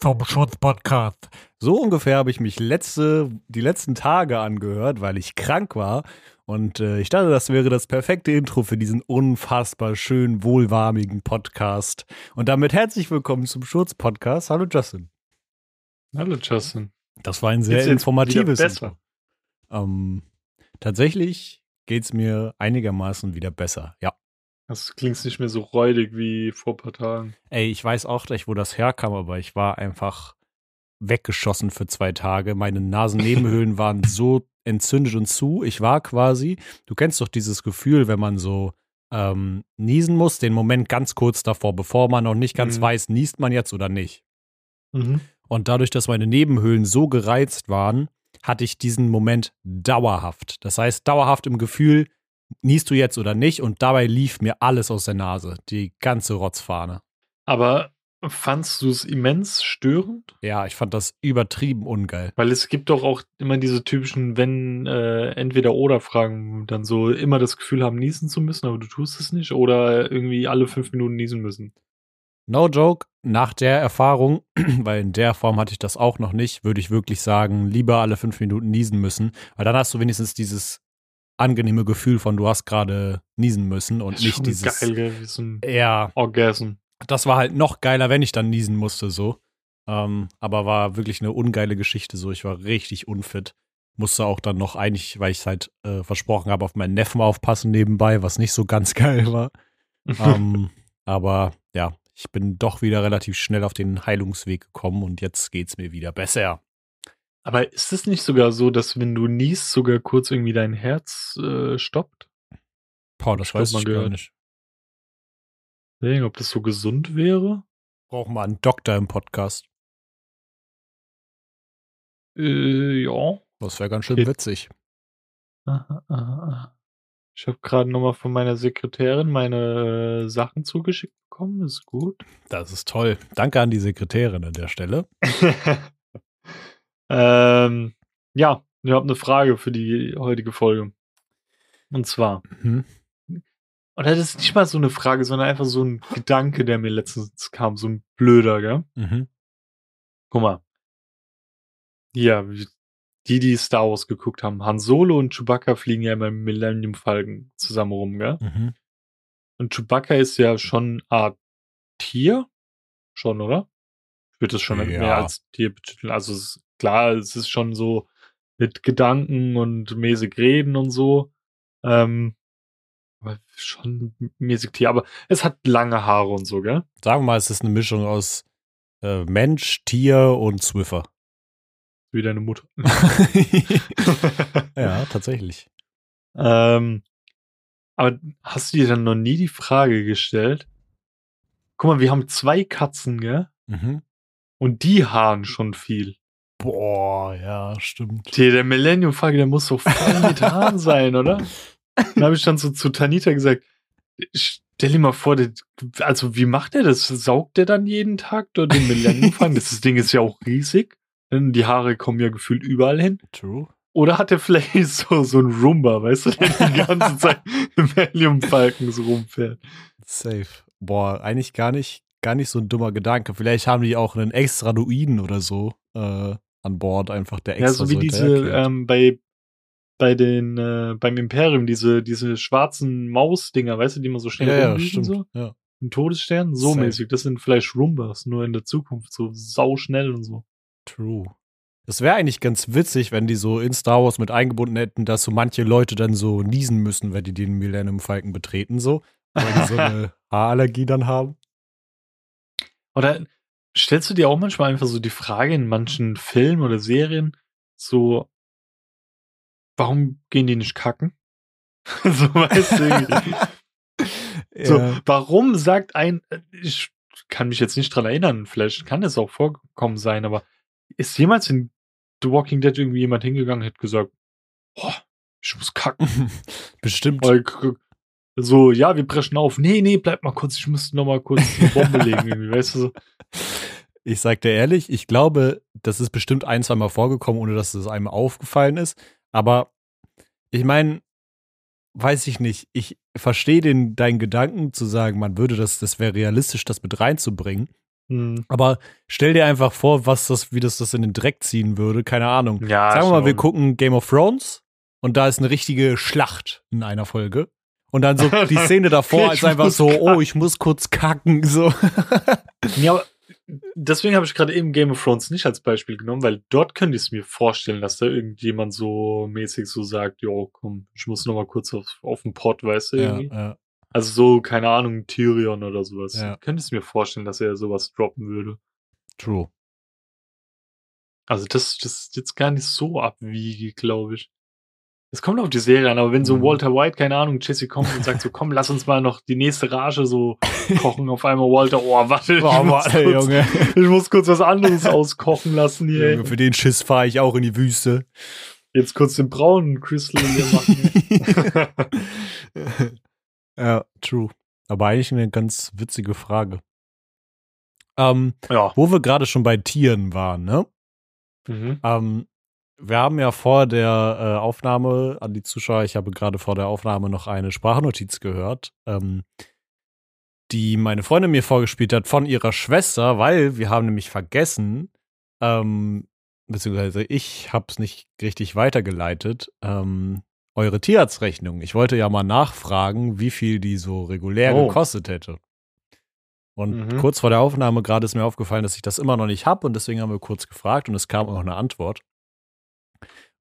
zum Schutz-Podcast. So ungefähr habe ich mich letzte, die letzten Tage angehört, weil ich krank war. Und äh, ich dachte, das wäre das perfekte Intro für diesen unfassbar schönen, wohlwarmigen Podcast. Und damit herzlich willkommen zum Schutz-Podcast. Hallo Justin. Hallo Justin. Das war ein sehr informatives Intro. Ähm, tatsächlich geht es mir einigermaßen wieder besser, ja. Das klingt nicht mehr so räudig wie vor ein paar Tagen. Ey, ich weiß auch gleich, wo das herkam, aber ich war einfach weggeschossen für zwei Tage. Meine Nasennebenhöhlen waren so entzündet und zu. Ich war quasi, du kennst doch dieses Gefühl, wenn man so ähm, niesen muss, den Moment ganz kurz davor, bevor man noch nicht ganz mhm. weiß, niest man jetzt oder nicht. Mhm. Und dadurch, dass meine Nebenhöhlen so gereizt waren, hatte ich diesen Moment dauerhaft. Das heißt, dauerhaft im Gefühl, niest du jetzt oder nicht? Und dabei lief mir alles aus der Nase, die ganze Rotzfahne. Aber fandst du es immens störend? Ja, ich fand das übertrieben ungeil. Weil es gibt doch auch immer diese typischen, wenn äh, entweder oder Fragen, dann so immer das Gefühl haben, niesen zu müssen, aber du tust es nicht oder irgendwie alle fünf Minuten niesen müssen. No joke, nach der Erfahrung, weil in der Form hatte ich das auch noch nicht, würde ich wirklich sagen, lieber alle fünf Minuten niesen müssen, weil dann hast du wenigstens dieses angenehme Gefühl von, du hast gerade niesen müssen und nicht dieses. Geil, ein ja. Orgasm. Das war halt noch geiler, wenn ich dann niesen musste, so. Ähm, aber war wirklich eine ungeile Geschichte, so. Ich war richtig unfit. Musste auch dann noch eigentlich, weil ich halt äh, versprochen habe, auf meinen Neffen aufpassen nebenbei, was nicht so ganz geil war. ähm, aber ja, ich bin doch wieder relativ schnell auf den Heilungsweg gekommen und jetzt geht's mir wieder besser. Aber ist es nicht sogar so, dass wenn du niest, sogar kurz irgendwie dein Herz äh, stoppt? Boah, das ich weiß ich gar nicht. Deswegen, ob das so gesund wäre? Brauchen wir einen Doktor im Podcast. Äh, ja. Das wäre ganz schön witzig. Aha, aha. Ich habe gerade nochmal von meiner Sekretärin meine äh, Sachen zugeschickt bekommen. Ist gut. Das ist toll. Danke an die Sekretärin an der Stelle. Ähm, ja, ich habe eine Frage für die heutige Folge. Und zwar, mhm. und das ist nicht mal so eine Frage, sondern einfach so ein Gedanke, der mir letztens kam, so ein blöder, gell? Mhm. Guck mal. Ja, die, die Star Wars geguckt haben, Han Solo und Chewbacca fliegen ja immer im Millennium Falcon zusammen rum, gell? Mhm. Und Chewbacca ist ja schon eine Art Tier. Schon, oder? Ich würde das schon ja. mehr als Tier betiteln. Also es ist klar, es ist schon so mit Gedanken und mäßig reden und so. Ähm, aber schon mäßig Tier, aber es hat lange Haare und so, gell? Sagen wir mal, es ist eine Mischung aus äh, Mensch, Tier und Swiffer. Wie deine Mutter. ja, tatsächlich. Ähm, aber hast du dir dann noch nie die Frage gestellt? Guck mal, wir haben zwei Katzen, gell? Mhm. Und die haaren schon viel. Boah, ja, stimmt. Der, der Millennium Falcon, der muss so voll Haaren sein, oder? Dann habe ich dann so zu Tanita gesagt, stell dir mal vor, der, also wie macht er das? Saugt der dann jeden Tag dort den Millennium Falcon? Das Ding ist ja auch riesig. Die Haare kommen ja gefühlt überall hin. True. Oder hat der vielleicht so, so ein Roomba, weißt du, der die ganze Zeit im Millennium Falcon so rumfährt? Safe. Boah, eigentlich gar nicht, gar nicht so ein dummer Gedanke. Vielleicht haben die auch einen extra Druiden oder so. Äh, an Bord einfach der extra Ja, so wie diese ähm, bei bei den äh, beim Imperium diese diese schwarzen Mausdinger, weißt du, die man so schnell ja, ja, stimmt. so. Ja. Ein Todesstern, so Safe. mäßig. Das sind vielleicht Rumbas, nur in der Zukunft so sau schnell und so. True. Es wäre eigentlich ganz witzig, wenn die so in Star Wars mit eingebunden hätten, dass so manche Leute dann so niesen müssen, wenn die den Millennium Falcon betreten, so. Weil die so eine Haarallergie dann haben. Oder Stellst du dir auch manchmal einfach so die Frage in manchen Filmen oder Serien, so, warum gehen die nicht kacken? so, weißt du, ja. so, warum sagt ein, äh, ich kann mich jetzt nicht dran erinnern, vielleicht kann es auch vorkommen sein, aber ist jemals in The Walking Dead irgendwie jemand hingegangen und hat gesagt, oh, ich muss kacken? Bestimmt. So, ja, wir brechen auf. Nee, nee, bleib mal kurz, ich muss noch mal kurz eine Bombe legen, irgendwie, weißt du so. Ich sag dir ehrlich, ich glaube, das ist bestimmt ein, zwei Mal vorgekommen, ohne dass es einem aufgefallen ist. Aber ich meine, weiß ich nicht. Ich verstehe den deinen Gedanken zu sagen, man würde das, das wäre realistisch, das mit reinzubringen. Mhm. Aber stell dir einfach vor, was das, wie das das in den Dreck ziehen würde. Keine Ahnung. Ja, Sagen wir mal, wir gucken Game of Thrones und da ist eine richtige Schlacht in einer Folge. Und dann so die Szene davor ist einfach so, kacken. oh, ich muss kurz kacken. So. ja, aber deswegen habe ich gerade eben Game of Thrones nicht als Beispiel genommen, weil dort könnte ich es mir vorstellen, dass da irgendjemand so mäßig so sagt, jo, komm, ich muss noch mal kurz auf, auf den Pott, weißt du, irgendwie. Ja, ja. Also so, keine Ahnung, Tyrion oder sowas. Ja. Könnte ich mir vorstellen, dass er sowas droppen würde. True. Also das, das ist jetzt gar nicht so abwiegig, glaube ich. Es kommt auf die Serie an, aber wenn so mhm. Walter White, keine Ahnung, Jesse kommt und sagt so, komm, lass uns mal noch die nächste Rage so kochen, auf einmal Walter, oh, warte, ich, oh, muss, warte, kurz, Junge. ich muss kurz was anderes auskochen lassen hier. Junge, für den Schiss fahre ich auch in die Wüste. Jetzt kurz den braunen Crystal hier machen. ja, true. Aber eigentlich eine ganz witzige Frage. Ähm, ja. Wo wir gerade schon bei Tieren waren, ne? Mhm. Ähm, wir haben ja vor der äh, Aufnahme an die Zuschauer, ich habe gerade vor der Aufnahme noch eine Sprachnotiz gehört, ähm, die meine Freundin mir vorgespielt hat von ihrer Schwester, weil wir haben nämlich vergessen, ähm, beziehungsweise ich habe es nicht richtig weitergeleitet, ähm, eure Tierarztrechnung. Ich wollte ja mal nachfragen, wie viel die so regulär oh. gekostet hätte. Und mhm. kurz vor der Aufnahme gerade ist mir aufgefallen, dass ich das immer noch nicht habe und deswegen haben wir kurz gefragt und es kam auch eine Antwort.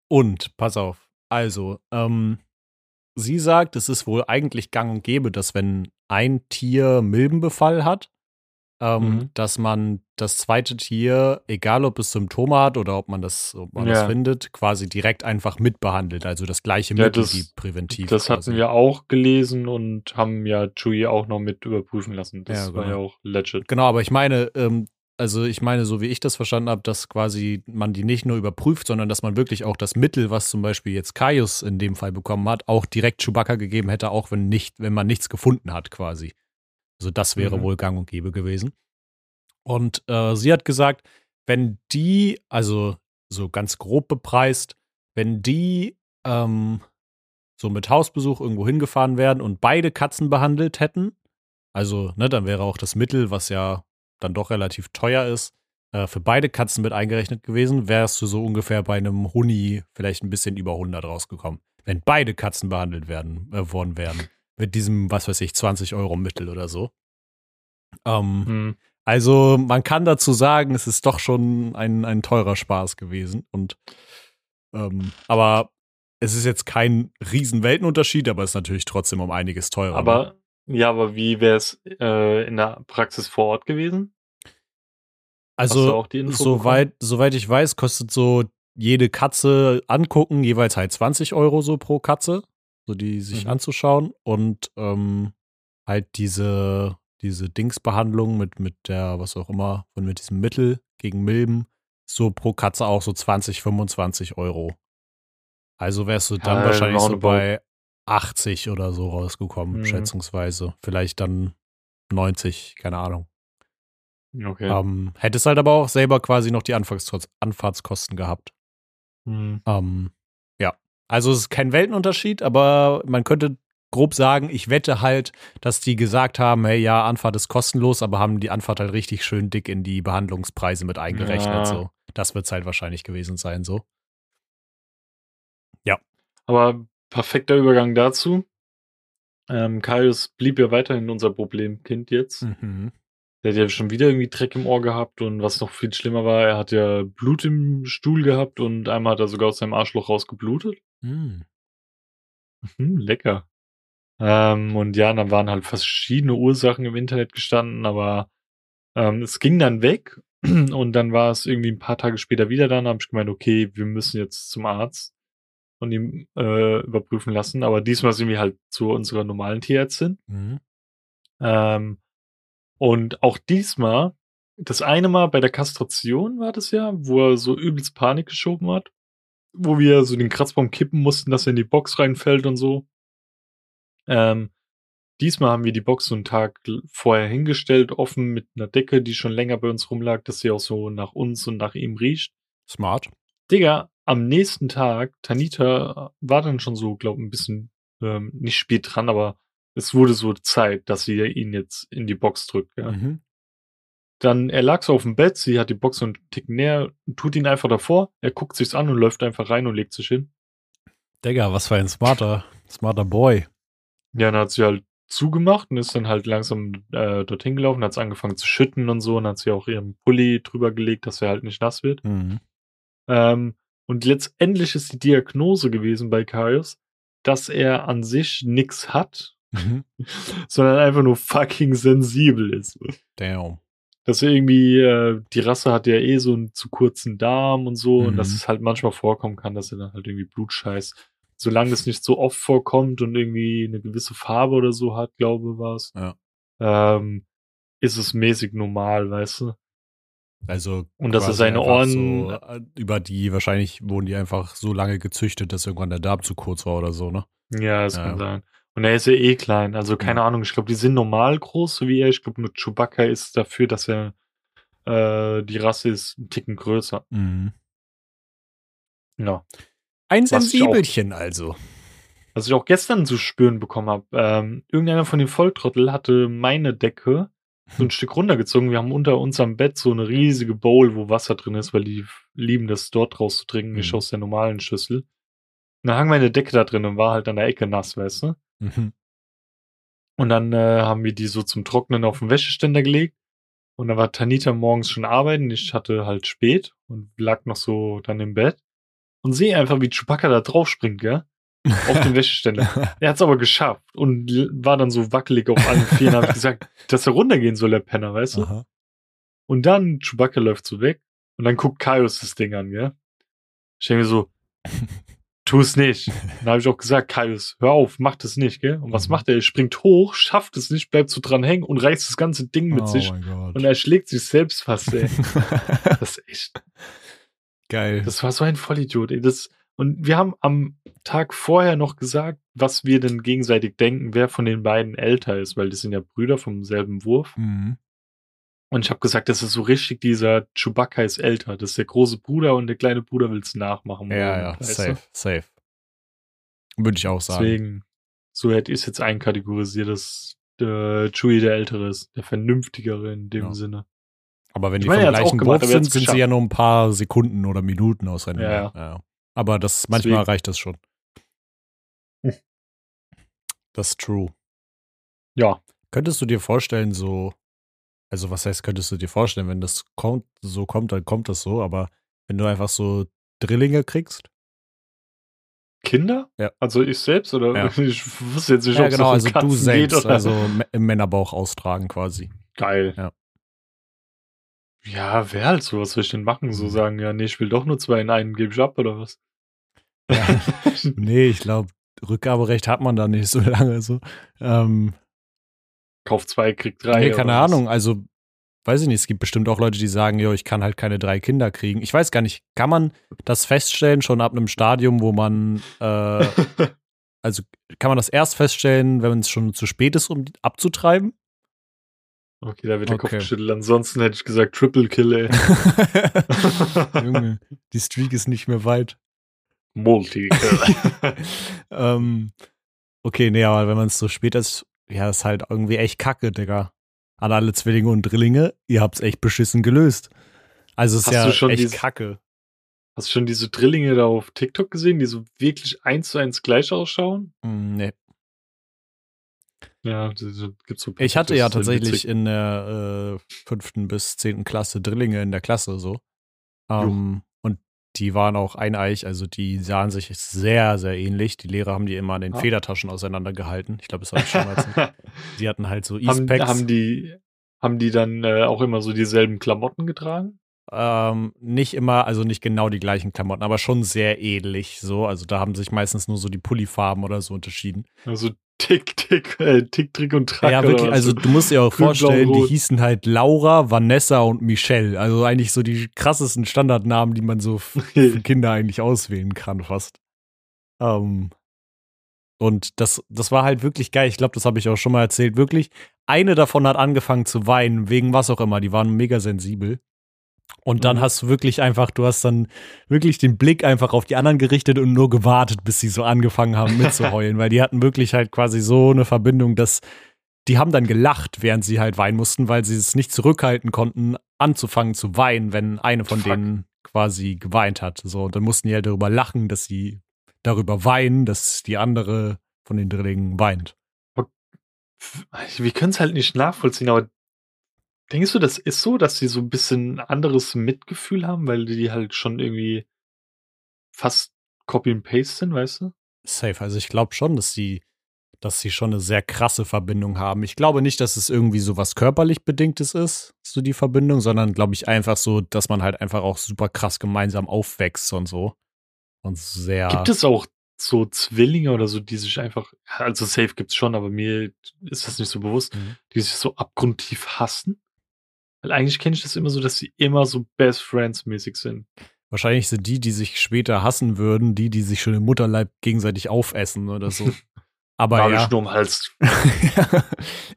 Und, pass auf, also, ähm, sie sagt, es ist wohl eigentlich gang und gäbe, dass wenn ein Tier Milbenbefall hat, ähm, mhm. dass man das zweite Tier, egal ob es Symptome hat oder ob man das, ob man ja. das findet, quasi direkt einfach mitbehandelt. Also das gleiche ja, Mittel das, wie präventiv. Das quasi. hatten wir auch gelesen und haben ja Chewie auch noch mit überprüfen lassen. Das ja, genau. war ja auch legit. Genau, aber ich meine, ähm, also ich meine, so wie ich das verstanden habe, dass quasi man die nicht nur überprüft, sondern dass man wirklich auch das Mittel, was zum Beispiel jetzt Kaius in dem Fall bekommen hat, auch direkt Chewbacca gegeben hätte, auch wenn nicht, wenn man nichts gefunden hat, quasi. Also das wäre mhm. wohl gang und gäbe gewesen. Und äh, sie hat gesagt, wenn die, also so ganz grob bepreist, wenn die ähm, so mit Hausbesuch irgendwo hingefahren werden und beide Katzen behandelt hätten, also, ne, dann wäre auch das Mittel, was ja dann doch relativ teuer ist, äh, für beide Katzen mit eingerechnet gewesen, wärst du so ungefähr bei einem Huni vielleicht ein bisschen über 100 rausgekommen. Wenn beide Katzen behandelt werden, äh, worden wären. Mit diesem, was weiß ich, 20 Euro Mittel oder so. Ähm, hm. Also man kann dazu sagen, es ist doch schon ein, ein teurer Spaß gewesen. Und ähm, aber es ist jetzt kein Riesenweltenunterschied, aber es ist natürlich trotzdem um einiges teurer. Aber ne? Ja, aber wie wäre es äh, in der Praxis vor Ort gewesen? Also, soweit, soweit ich weiß, kostet so jede Katze angucken jeweils halt 20 Euro so pro Katze, so die sich mhm. anzuschauen. Und ähm, halt diese, diese Dingsbehandlung mit, mit der, was auch immer, und mit diesem Mittel gegen Milben, so pro Katze auch so 20, 25 Euro. Also wärst du dann ja, wahrscheinlich so bei 80 oder so rausgekommen, mhm. schätzungsweise. Vielleicht dann 90, keine Ahnung. Okay. Ähm, hättest halt aber auch selber quasi noch die Anfahrts Anfahrtskosten gehabt. Mhm. Ähm, ja. Also es ist kein Weltenunterschied, aber man könnte grob sagen, ich wette halt, dass die gesagt haben, hey, ja, Anfahrt ist kostenlos, aber haben die Anfahrt halt richtig schön dick in die Behandlungspreise mit eingerechnet. Ja. So. Das wird es halt wahrscheinlich gewesen sein, so. Ja. Aber perfekter Übergang dazu. Ähm, Kaius blieb ja weiterhin unser Problemkind jetzt. Mhm. Der hat ja schon wieder irgendwie Dreck im Ohr gehabt und was noch viel schlimmer war, er hat ja Blut im Stuhl gehabt und einmal hat er sogar aus seinem Arschloch rausgeblutet. Mhm. Mhm, lecker. Ähm, und ja, dann waren halt verschiedene Ursachen im Internet gestanden, aber ähm, es ging dann weg und dann war es irgendwie ein paar Tage später wieder dann, habe ich gemeint, okay, wir müssen jetzt zum Arzt und ihm äh, überprüfen lassen. Aber diesmal sind wir halt zu unserer normalen Tierärztin. Mhm. Ähm, und auch diesmal, das eine Mal bei der Kastration war das ja, wo er so übelst Panik geschoben hat, wo wir so den Kratzbaum kippen mussten, dass er in die Box reinfällt und so. Ähm, diesmal haben wir die Box so einen Tag vorher hingestellt, offen mit einer Decke, die schon länger bei uns rumlag, dass sie auch so nach uns und nach ihm riecht. Smart. Digga, am nächsten Tag, Tanita war dann schon so, glaube ein bisschen ähm, nicht spät dran, aber es wurde so Zeit, dass sie ihn jetzt in die Box drückt. Ja. Mhm. dann, er lag so auf dem Bett, sie hat die Box so einen Tick näher, tut ihn einfach davor, er guckt sich's an und läuft einfach rein und legt sich hin. Digga, was für ein smarter, smarter Boy. Ja, dann hat sie halt zugemacht und ist dann halt langsam äh, dorthin gelaufen, hat es angefangen zu schütten und so und hat sie auch ihren Pulli drüber gelegt, dass er halt nicht nass wird. Mhm. Ähm, und letztendlich ist die Diagnose gewesen bei Kaius, dass er an sich nix hat, Mhm. sondern einfach nur fucking sensibel ist. Damn. Dass er irgendwie, äh, die Rasse hat ja eh so einen zu kurzen Darm und so, und dass Mhm. es halt manchmal vorkommen kann, dass er dann halt irgendwie Blut scheißt. Solange das nicht so oft vorkommt und irgendwie eine gewisse Farbe oder so hat, glaube war es, Ja. ähm, ist es mäßig normal, weißt du? Also Und dass er seine Ohren- so, äh, über die wahrscheinlich wurden die einfach so lange gezüchtet, dass irgendwann der Darm zu kurz war oder so, ne? Ja, das Ja. kann sein. Und er ist ja eh klein, also keine Ahnung, ich glaube, die sind normal groß, so wie er. Ich glaube, nur Chewbacca ist dafür, dass er äh, die Rasse ist einen Ticken größer. Mhm. Ja. Ein Was ich auch- Sensibelchen also. Was ich auch gestern zu spüren bekommen habe, ähm, irgendeiner von den Volltrottel hatte meine Decke so ein Stück runtergezogen. Wir haben unter unserem Bett so eine riesige Bowl, wo Wasser drin ist, weil die lieben das dort rauszutrinken, nicht Mhm. aus der normalen Schüssel. Und dann hang meine Decke da drin und war halt an der Ecke nass, weißt du? Mhm. Und dann äh, haben wir die so zum Trocknen auf den Wäscheständer gelegt. Und dann war Tanita morgens schon arbeiten. Ich hatte halt spät und lag noch so dann im Bett. Und sehe einfach, wie Chewbacca da drauf springt, gell? Auf den Wäscheständer. Er hat's aber geschafft und war dann so wackelig auf allen Vieren. habe ich gesagt, dass er runtergehen soll, der Penner, weißt du? Aha. Und dann Chewbacca läuft so weg. Und dann guckt Kaius das Ding an, gell? Ich denke mir so, tu es nicht. Dann habe ich auch gesagt, Kaius, hör auf, mach das nicht, gell? Und was Mhm. macht er? Er springt hoch, schafft es nicht, bleibt so dran hängen und reißt das ganze Ding mit oh sich. Und er schlägt sich selbst fast, ey. Das ist echt, Geil. das war so ein Vollidiot, ey. Das, und wir haben am Tag vorher noch gesagt, was wir denn gegenseitig denken, wer von den beiden älter ist, weil die sind ja Brüder vom selben Wurf. mhm. Und ich habe gesagt, das ist so richtig dieser Chewbacca ist älter. Das ist der große Bruder und der kleine Bruder will es nachmachen. Ja, ja, weißt safe, safe. Würde ich auch sagen. Deswegen, so hätte ich es jetzt einkategorisiert, dass der Chewie der Ältere ist, der Vernünftigere in dem Ja. Sinne. Aber wenn Ich die meine, vom gleichen gemacht, Wurf sind, sind sie ja nur ein paar Sekunden oder Minuten auseinander. Ja, Aber das manchmal Deswegen. reicht das schon. Hm. Das ist true. Ja, Könntest du dir vorstellen, so, also was heißt, könntest du dir vorstellen, wenn das kommt, so kommt, dann kommt das so, aber wenn du einfach so Drillinge kriegst? Kinder? Ja. Also ich selbst oder Ja. ich wusste jetzt nicht, Ja, ob es genau, um also du Katzen selbst, geht oder also im Männerbauch austragen quasi. geil. Ja. Ja, wer halt so, was ich denn machen? So Mhm. sagen, ja, nee, ich will doch nur zwei in einen, gebe ich ab oder was? Ja. nee, ich glaube, Rückgaberecht hat man da nicht so lange so. Ähm, Kauf zwei, krieg drei. nee, keine oder was? Ahnung, also weiß ich nicht, es gibt bestimmt auch Leute, die sagen, jo, ich kann halt keine drei Kinder kriegen. Ich weiß gar nicht, kann man das feststellen schon ab einem Stadium, wo man, äh, also kann man das erst feststellen, wenn es schon zu spät ist, um abzutreiben? Okay, da wird der Kopf Okay. geschüttelt. Ansonsten hätte ich gesagt Triple Kill, ey. Junge, die Streak ist nicht mehr weit. Multi-Kill. ähm, okay, nee, aber wenn man es so spät ist, ja, ist halt irgendwie echt kacke, Digga. An alle Zwillinge und Drillinge, ihr habt's echt beschissen gelöst. Also es ist Hast ja echt dieses- kacke. Hast du schon diese Drillinge da auf TikTok gesehen, die so wirklich eins zu eins gleich ausschauen? Mm, nee. Ja, gibt's so. Ich hatte ja tatsächlich in der äh, fünften bis zehnten Klasse Drillinge in der Klasse so. Ähm, und die waren auch eineich, also die sahen sich sehr, sehr ähnlich. Die Lehrer haben die immer an den Ja. Federtaschen auseinandergehalten. Ich glaube, das habe ich schon mal erzählt. Die hatten halt so haben, Eastpacks. haben die haben die dann äh, auch immer so dieselben Klamotten getragen? Ähm, nicht immer, also nicht genau die gleichen Klamotten, aber schon sehr ähnlich so. Also da haben sich meistens nur so die Pullifarben oder so unterschieden. Also Tick, Tick, äh, Tick, Trick und Track. ja, wirklich, also du musst dir auch Grün, blau, vorstellen, die rot. hießen halt Laura, Vanessa und Michelle. Also eigentlich so die krassesten Standardnamen, die man so für Kinder eigentlich auswählen kann, fast. Ähm, und das, das war halt wirklich geil. Ich glaube, das habe ich auch schon mal erzählt. Wirklich, eine davon hat angefangen zu weinen, wegen was auch immer. Die waren mega sensibel. Und dann Mhm. hast du wirklich einfach, du hast dann wirklich den Blick einfach auf die anderen gerichtet und nur gewartet, bis sie so angefangen haben mitzuheulen, weil die hatten wirklich halt quasi so eine Verbindung, dass die haben dann gelacht, während sie halt weinen mussten, weil sie es nicht zurückhalten konnten, anzufangen zu weinen, wenn eine von Fuck. denen quasi geweint hat. So, und dann mussten die halt darüber lachen, dass sie darüber weinen, dass die andere von den Drillingen weint. Wir können es halt nicht nachvollziehen, aber denkst du, das ist so, dass sie so ein bisschen anderes Mitgefühl haben, weil die halt schon irgendwie fast Copy and Paste sind, weißt du? Safe. Also ich glaube schon, dass sie, dass sie schon eine sehr krasse Verbindung haben. Ich glaube nicht, dass es irgendwie so was körperlich Bedingtes ist, so die Verbindung, sondern glaube ich einfach so, dass man halt einfach auch super krass gemeinsam aufwächst und so. Und sehr. Gibt es auch so Zwillinge oder so, die sich einfach, also safe gibt's schon, aber mir ist das nicht so bewusst, Mhm. die sich so abgrundtief hassen? Weil eigentlich kenne ich das immer so, dass sie immer so Best Friends mäßig sind. Wahrscheinlich sind die, die sich später hassen würden, die, die sich schon im Mutterleib gegenseitig aufessen oder so. Aber ja. ich nur Hals.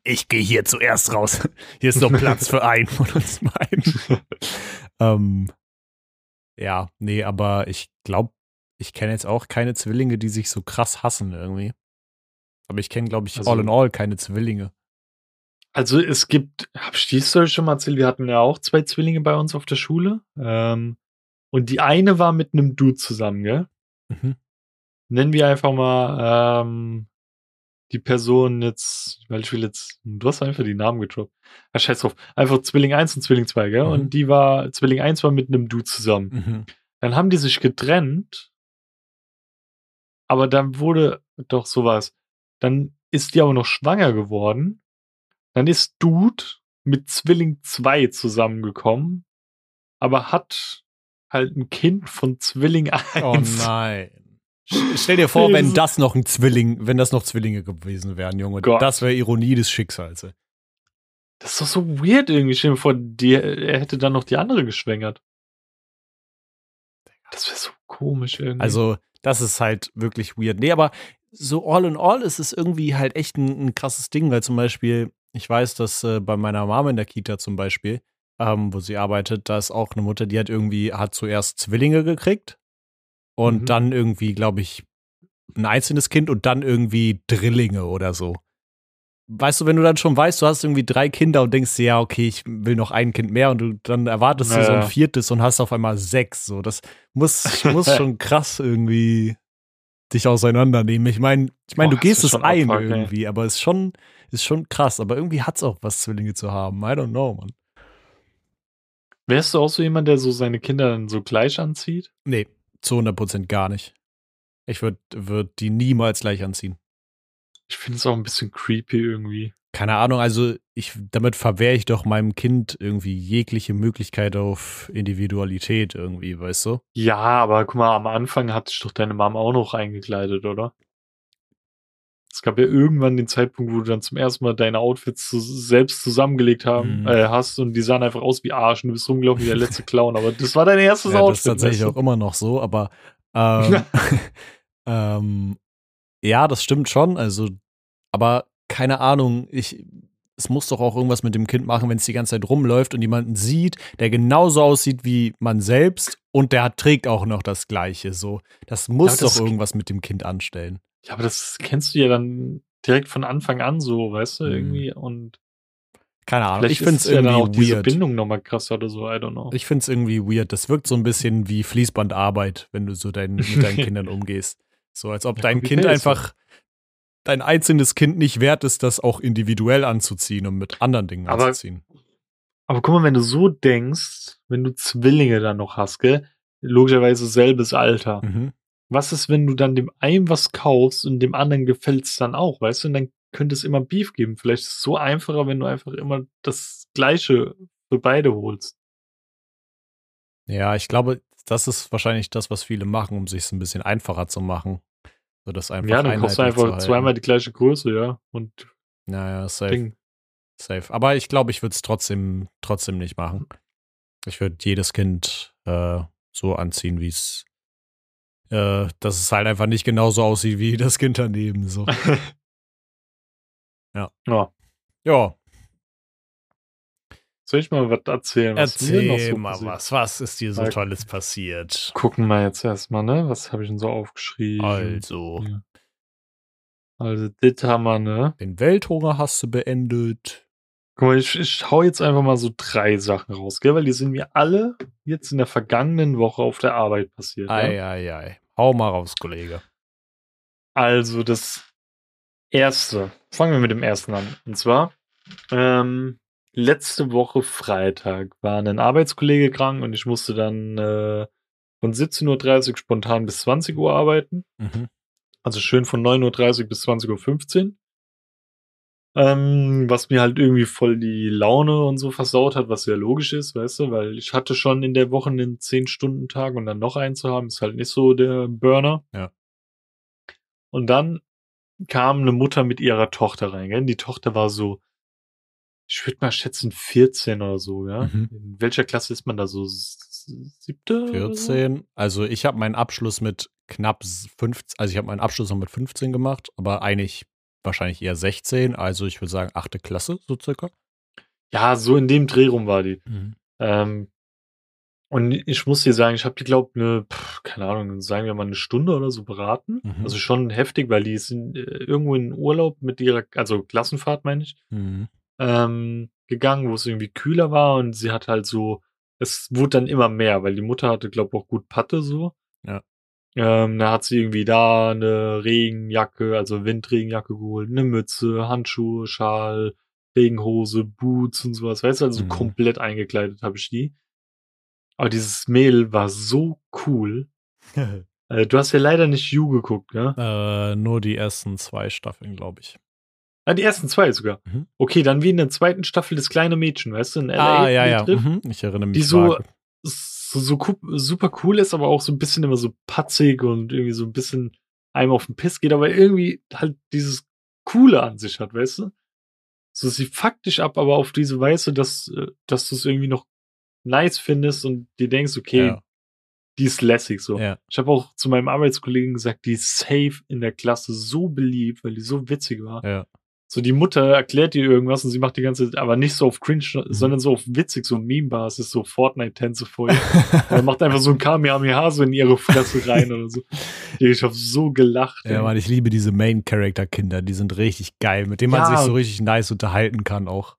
ich gehe hier zuerst raus. Hier ist noch Platz für einen von uns beiden. ähm, ja, nee, aber ich glaube, ich kenne jetzt auch keine Zwillinge, die sich so krass hassen irgendwie. Aber ich kenne, glaube ich, Also- all in all keine Zwillinge. Also es gibt, hab ich die Story schon mal erzählt, wir hatten ja auch zwei Zwillinge bei uns auf der Schule. Ähm, und die eine war mit einem Dude zusammen, gell? Mhm. Nennen wir einfach mal ähm, die Person jetzt, weil ich will jetzt, du hast einfach die Namen gedroppt. Ah, scheiß drauf. Einfach Zwilling 1 und Zwilling 2, gell? Mhm. Und die war, Zwilling 1 war mit einem Dude zusammen. Mhm. Dann haben die sich getrennt, aber dann wurde doch sowas. Dann ist die aber noch schwanger geworden. Dann ist Dude mit Zwilling 2 zusammengekommen, aber hat halt ein Kind von Zwilling 1. Oh nein. Stell dir vor, wenn das noch ein Zwilling, wenn das noch Zwillinge gewesen wären, Junge. Gott. Das wäre Ironie des Schicksals. ey. Das ist doch so weird irgendwie. Stell dir vor, die, er hätte dann noch die andere geschwängert. Das wäre so komisch irgendwie. Also, das ist halt wirklich weird. Nee, aber so all in all ist es irgendwie halt echt ein, ein krasses Ding, weil zum Beispiel, ich weiß, dass äh, bei meiner Mama in der Kita zum Beispiel, ähm, wo sie arbeitet, da ist auch eine Mutter, die hat irgendwie, hat zuerst Zwillinge gekriegt und Mhm. dann irgendwie, glaube ich, ein einzelnes Kind und dann irgendwie Drillinge oder so. Weißt du, wenn du dann schon weißt, du hast irgendwie drei Kinder und denkst dir, ja, okay, ich will noch ein Kind mehr und du dann erwartest du so ein Naja. viertes und hast auf einmal sechs. So, das muss, muss schon krass irgendwie dich auseinandernehmen. Ich meine, ich meine, du gehst es ein ey. irgendwie, aber es ist schon, ist schon krass. Aber irgendwie hat es auch was, Zwillinge zu haben. I don't know, man. Wärst du auch so jemand, der so seine Kinder dann so gleich anzieht? Nee, zu 100% gar nicht. Ich würde würd die niemals gleich anziehen. Ich finde es auch ein bisschen creepy irgendwie. Keine Ahnung, also ich, damit verwehre ich doch meinem Kind irgendwie jegliche Möglichkeit auf Individualität irgendwie, weißt du? Ja, aber guck mal, am Anfang hat sich doch deine Mama auch noch eingekleidet, oder? Es gab ja irgendwann den Zeitpunkt, wo du dann zum ersten Mal deine Outfits zu, selbst zusammengelegt haben, Mhm. äh, hast und die sahen einfach aus wie Arsch und du bist rumgelaufen wie der letzte Clown. Aber das war dein erstes Ja, das Outfit. ist tatsächlich weißt auch du? immer noch so, aber ähm, ähm, ja, das stimmt schon. Also, aber keine Ahnung, ich, es muss doch auch irgendwas mit dem Kind machen, wenn es die ganze Zeit rumläuft und jemanden sieht, der genauso aussieht wie man selbst und der trägt auch noch das Gleiche. So, das muss Ja, das- doch irgendwas mit dem Kind anstellen. Ja, aber das kennst du ja dann direkt von Anfang an so, weißt du, Mhm. irgendwie. Und Keine Ahnung. vielleicht Ich finde es ja dann auch irgendwie diese weird. Bindung nochmal krasser oder so, I don't know. Ich finde es irgendwie weird. Das wirkt so ein bisschen wie Fließbandarbeit, wenn du so dein, mit deinen Kindern umgehst. So als ob Ja, dein Kind einfach dein einzelnes Kind nicht wert ist, das auch individuell anzuziehen und mit anderen Dingen Aber- anzuziehen. Aber guck mal, wenn du so denkst, wenn du Zwillinge dann noch hast, gell? Logischerweise selbes Alter. Mhm. Was ist, wenn du dann dem einen was kaufst und dem anderen gefällt es dann auch, weißt du? Und dann könnte es immer Beef geben. Vielleicht ist es so einfacher, wenn du einfach immer das Gleiche für beide holst. Ja, ich glaube, das ist wahrscheinlich das, was viele machen, um sich es ein bisschen einfacher zu machen. So das einfach ja, dann kaufst du einfach zweimal die gleiche Größe, ja. Und Naja, safe. Ding. Safe. Aber ich glaube, ich würde es trotzdem, trotzdem nicht machen. Ich würde jedes Kind äh, so anziehen, wie es, äh, dass es halt einfach nicht genauso aussieht wie das Kind daneben. So. ja. Ja, Soll ich mal was erzählen? was erzähl so mal passiert? was. Was ist dir so Sag- Tolles passiert? Gucken wir jetzt erstmal, ne? Was habe ich denn so aufgeschrieben? Also, Ja. Also, das haben wir, ne? Den Welthunger hast du beendet. Guck mal, ich, ich hau jetzt einfach mal so drei Sachen raus, gell? Weil die sind mir alle jetzt in der vergangenen Woche auf der Arbeit passiert. Ei, ja? ei, ei. Hau mal raus, Kollege. Also, das erste. Fangen wir mit dem ersten an. Und zwar, ähm, letzte Woche Freitag war ein Arbeitskollege krank und ich musste dann äh, von 17.30 Uhr spontan bis 20 Uhr arbeiten. Mhm. Also schön von 9.30 Uhr bis 20.15 Uhr. Ähm, was mir halt irgendwie voll die Laune und so versaut hat, was ja logisch ist, weißt du, weil ich hatte schon in der Woche einen 10-Stunden-Tag und dann noch einen zu haben, ist halt nicht so der Burner. Ja. Und dann kam eine Mutter mit ihrer Tochter rein, gell? Die Tochter war so, ich würde mal schätzen 14 oder so, ja. Mhm. In welcher Klasse ist man da so? Siebte? oder so? 14. Also ich habe meinen Abschluss mit knapp 15, also ich habe meinen Abschluss noch mit 15 gemacht, aber eigentlich wahrscheinlich eher 16, also ich würde sagen achte Klasse, so circa. Ja, so in dem Dreh rum war die. Ähm, und ich muss dir sagen, ich habe die, glaube ne, pff, keine Ahnung, sagen wir mal eine Stunde oder so beraten. Mhm. Also schon heftig, weil die sind äh, irgendwo in Urlaub mit ihrer, also Klassenfahrt meine ich, Mhm. ähm, gegangen, wo es irgendwie kühler war und sie hat halt so, es wurde dann immer mehr, weil die Mutter hatte, glaube auch gut Patte so. Ja. Ähm, da hat sie irgendwie da eine Regenjacke, also Windregenjacke geholt, eine Mütze, Handschuhe, Schal, Regenhose, Boots und sowas. Weißt du, also Mhm. komplett eingekleidet habe ich die. Aber dieses Mädel war so cool. Äh, du hast ja leider nicht You geguckt, ne? äh, nur die ersten zwei Staffeln, glaube ich. Ah, die ersten zwei sogar. Mhm. Okay, dann wie in der zweiten Staffel das kleine Mädchen, weißt du, in LA. ah, ja, ja. Mhm. Ich erinnere mich. die so, vage. So, so super cool ist, aber auch so ein bisschen immer so patzig und irgendwie so ein bisschen einem auf den Piss geht, aber irgendwie halt dieses Coole an sich hat, weißt du? So, sie fuckt dich ab, aber auf diese Weise, dass, äh, dass du es irgendwie noch nice findest und dir denkst, okay, Ja. die ist lässig so. Ja. Ich habe auch zu meinem Arbeitskollegen gesagt, die ist safe in der Klasse so beliebt, weil die so witzig war. Ja. So, die Mutter erklärt dir irgendwas und sie macht die ganze Zeit, aber nicht so auf cringe, Mhm. sondern so auf witzig, so Meme-Basis, so Fortnite-Tänze vor ihr. er macht einfach so ein Kamehameha so in ihre Fresse rein oder so. Ich habe so gelacht. Ja, ey. Mann, ich liebe diese Main-Character-Kinder. Die sind richtig geil, mit denen man Ja. sich so richtig nice unterhalten kann auch.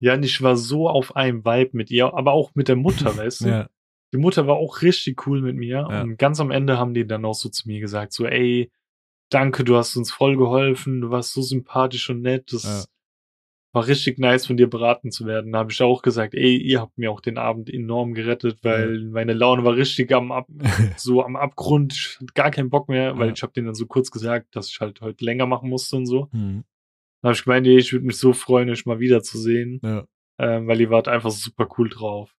ja, und ich war so auf einem Vibe mit ihr, aber auch mit der Mutter, weißt du? Ja. Die Mutter war auch richtig cool mit mir. Ja. Und ganz am Ende haben die dann auch so zu mir gesagt, so, ey, danke, du hast uns voll geholfen, du warst so sympathisch und nett. Das Ja. war richtig nice von dir beraten zu werden. Da habe ich auch gesagt, ey, ihr habt mir auch den Abend enorm gerettet, weil meine Laune war richtig am Ab so am Abgrund. Ich hatte gar keinen Bock mehr, weil Ja. ich habe denen dann so kurz gesagt, dass ich halt heute länger machen musste und so. Mhm. Dann habe ich gemeint, ey, ich würde mich so freuen, euch mal wiederzusehen, ja. ähm, weil ihr wart einfach super cool drauf.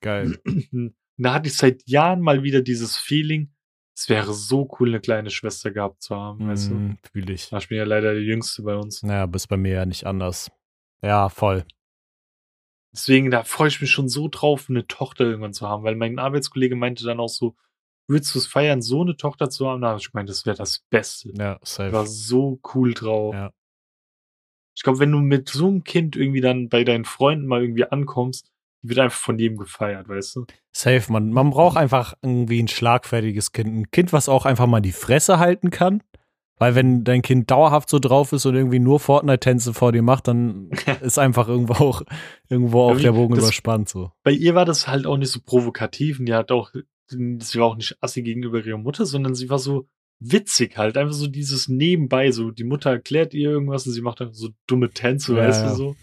Geil. Da hatte ich seit Jahren mal wieder dieses Feeling, es wäre so cool, eine kleine Schwester gehabt zu haben, weißt du? Mhm, Fühl ich. Ich bin ja leider der Jüngste bei uns. Naja, bist bei mir ja nicht anders. Ja, voll. Deswegen, da freue ich mich schon so drauf, eine Tochter irgendwann zu haben, weil mein Arbeitskollege meinte dann auch so, würdest du es feiern, so eine Tochter zu haben? Da habe ich gemeint, das wäre das Beste. Ja, Ich war safe. so cool drauf. Ja. Ich glaube, wenn du mit so einem Kind irgendwie dann bei deinen Freunden mal irgendwie ankommst, die wird einfach von jedem gefeiert, weißt du? Safe, man. Man braucht einfach irgendwie ein schlagfertiges Kind. Ein Kind, was auch einfach mal die Fresse halten kann. Weil wenn dein Kind dauerhaft so drauf ist und irgendwie nur Fortnite-Tänze vor dir macht, dann ist einfach irgendwo auch, irgendwo auch der Bogen das- überspannt so. Bei ihr war das halt auch nicht so provokativ und die hat auch, sie war auch nicht assi gegenüber ihrer Mutter, sondern sie war so witzig halt, einfach so dieses Nebenbei, so die Mutter erklärt ihr irgendwas und sie macht einfach so dumme Tänze, Ja, weißt ja. du so.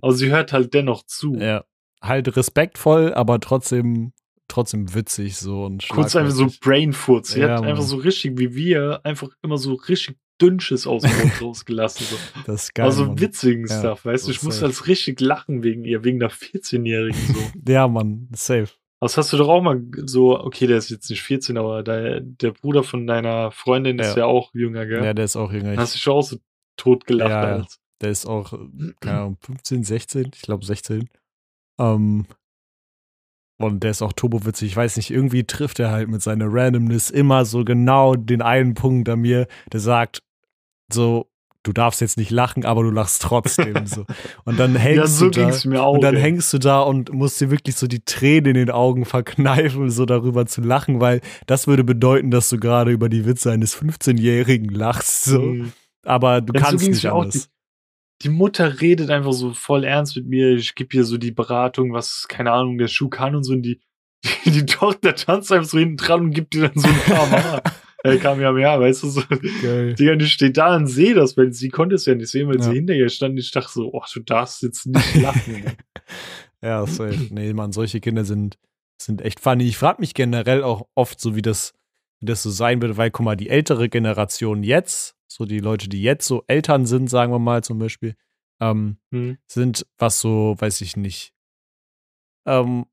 Aber sie hört halt dennoch zu. Ja. Halt respektvoll, aber trotzdem, trotzdem witzig so und Kurz einfach so. Brainfurz. Sie Ja, hat einfach so richtig wie wir, einfach immer so richtig Dünnsches aus dem Mund rausgelassen. So. Das ist geil. also Mann. witzigen Ja, Stuff, weißt du? Ich musste safe. als richtig lachen wegen ihr, wegen der 14-Jährigen so. Ja, Mann, safe. Das hast du doch auch mal so, okay, der ist jetzt nicht 14, aber der, der Bruder von deiner Freundin ist Ja. auch jünger, gell? Ja, der ist auch jünger. Hast du schon auch so tot gelacht Ja, ja. Der ist auch, äh, keine Ahnung, 15, 16, ich glaube 16. Ähm, und der ist auch turbowitzig. Ich weiß nicht, irgendwie trifft er halt mit seiner Randomness immer so genau den einen Punkt an mir, der sagt, so, du darfst jetzt nicht lachen, aber du lachst trotzdem so. Und dann hängst ja, so du da, auch, und dann ey. hängst du da und musst dir wirklich so die Tränen in den Augen verkneifen, so darüber zu lachen, weil das würde bedeuten, dass du gerade über die Witze eines 15-Jährigen lachst, so. Mhm. Aber du ja, kannst so nicht anders. Die, Mutter redet einfach so voll ernst mit mir. Ich gebe ihr so die Beratung, was, keine Ahnung, der Schuh kann und so. Und die, die, die Tochter tanzt einfach so hinten dran und gibt dir dann so ein paar Er kam ja mehr, weißt du, so. Geil. Die, die steht da und sehe das, weil sie konnte es ja nicht sehen, weil ja. sie hinter ihr stand. Ich dachte so, oh, du darfst jetzt nicht lachen. ja, safe. Nee, man, solche Kinder sind, sind echt funny. Ich frage mich generell auch oft so, wie das, wie das so sein wird, weil, guck mal, die ältere Generation jetzt, so die Leute, die jetzt so Eltern sind, sagen wir mal zum Beispiel, ähm, hm. sind, was so, weiß ich nicht, ähm,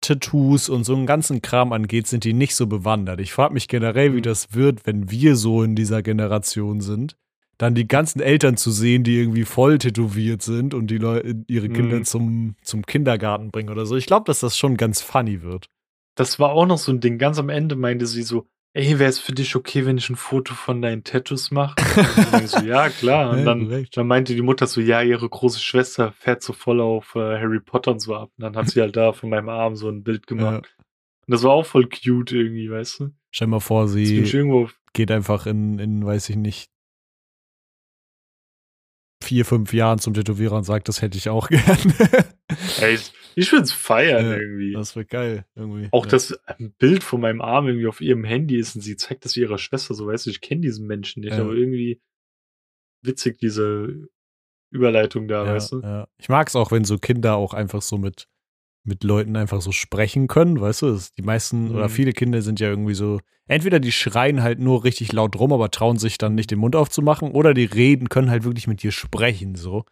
Tattoos und so einen ganzen Kram angeht, sind die nicht so bewandert. Ich frage mich generell, wie mhm. das wird, wenn wir so in dieser Generation sind. Dann die ganzen Eltern zu sehen, die irgendwie voll tätowiert sind und die Leute ihre Kinder mhm. zum, zum Kindergarten bringen oder so. Ich glaube, dass das schon ganz funny wird. Das war auch noch so ein Ding. Ganz am Ende meinte sie so, ey, wäre es für dich okay, wenn ich ein Foto von deinen Tattoos mache? so, ja, klar. Und dann, dann, meinte die Mutter so, ja, ihre große Schwester fährt so voll auf äh, Harry Potter und so ab. Und dann hat sie halt da von meinem Arm so ein Bild gemacht. Ja. Und das war auch voll cute irgendwie, weißt du? Stell mal vor, sie geht einfach in, in, weiß ich nicht, vier, fünf Jahren zum Tätowierer und sagt, das hätte ich auch gern. Ey, ich würde es feiern ja, irgendwie. Das wird geil irgendwie. Auch ja. das Bild von meinem Arm irgendwie auf ihrem Handy ist und sie zeigt das ihrer Schwester, so weißt du, ich kenne diesen Menschen nicht, ja. aber irgendwie witzig diese Überleitung da, weißt du? Ich mag es auch, wenn so Kinder auch einfach so mit mit Leuten einfach so sprechen können, weißt du? Die meisten mhm. oder viele Kinder sind ja irgendwie so, entweder die schreien halt nur richtig laut rum, aber trauen sich dann nicht den Mund aufzumachen, oder die reden, können halt wirklich mit dir sprechen, so.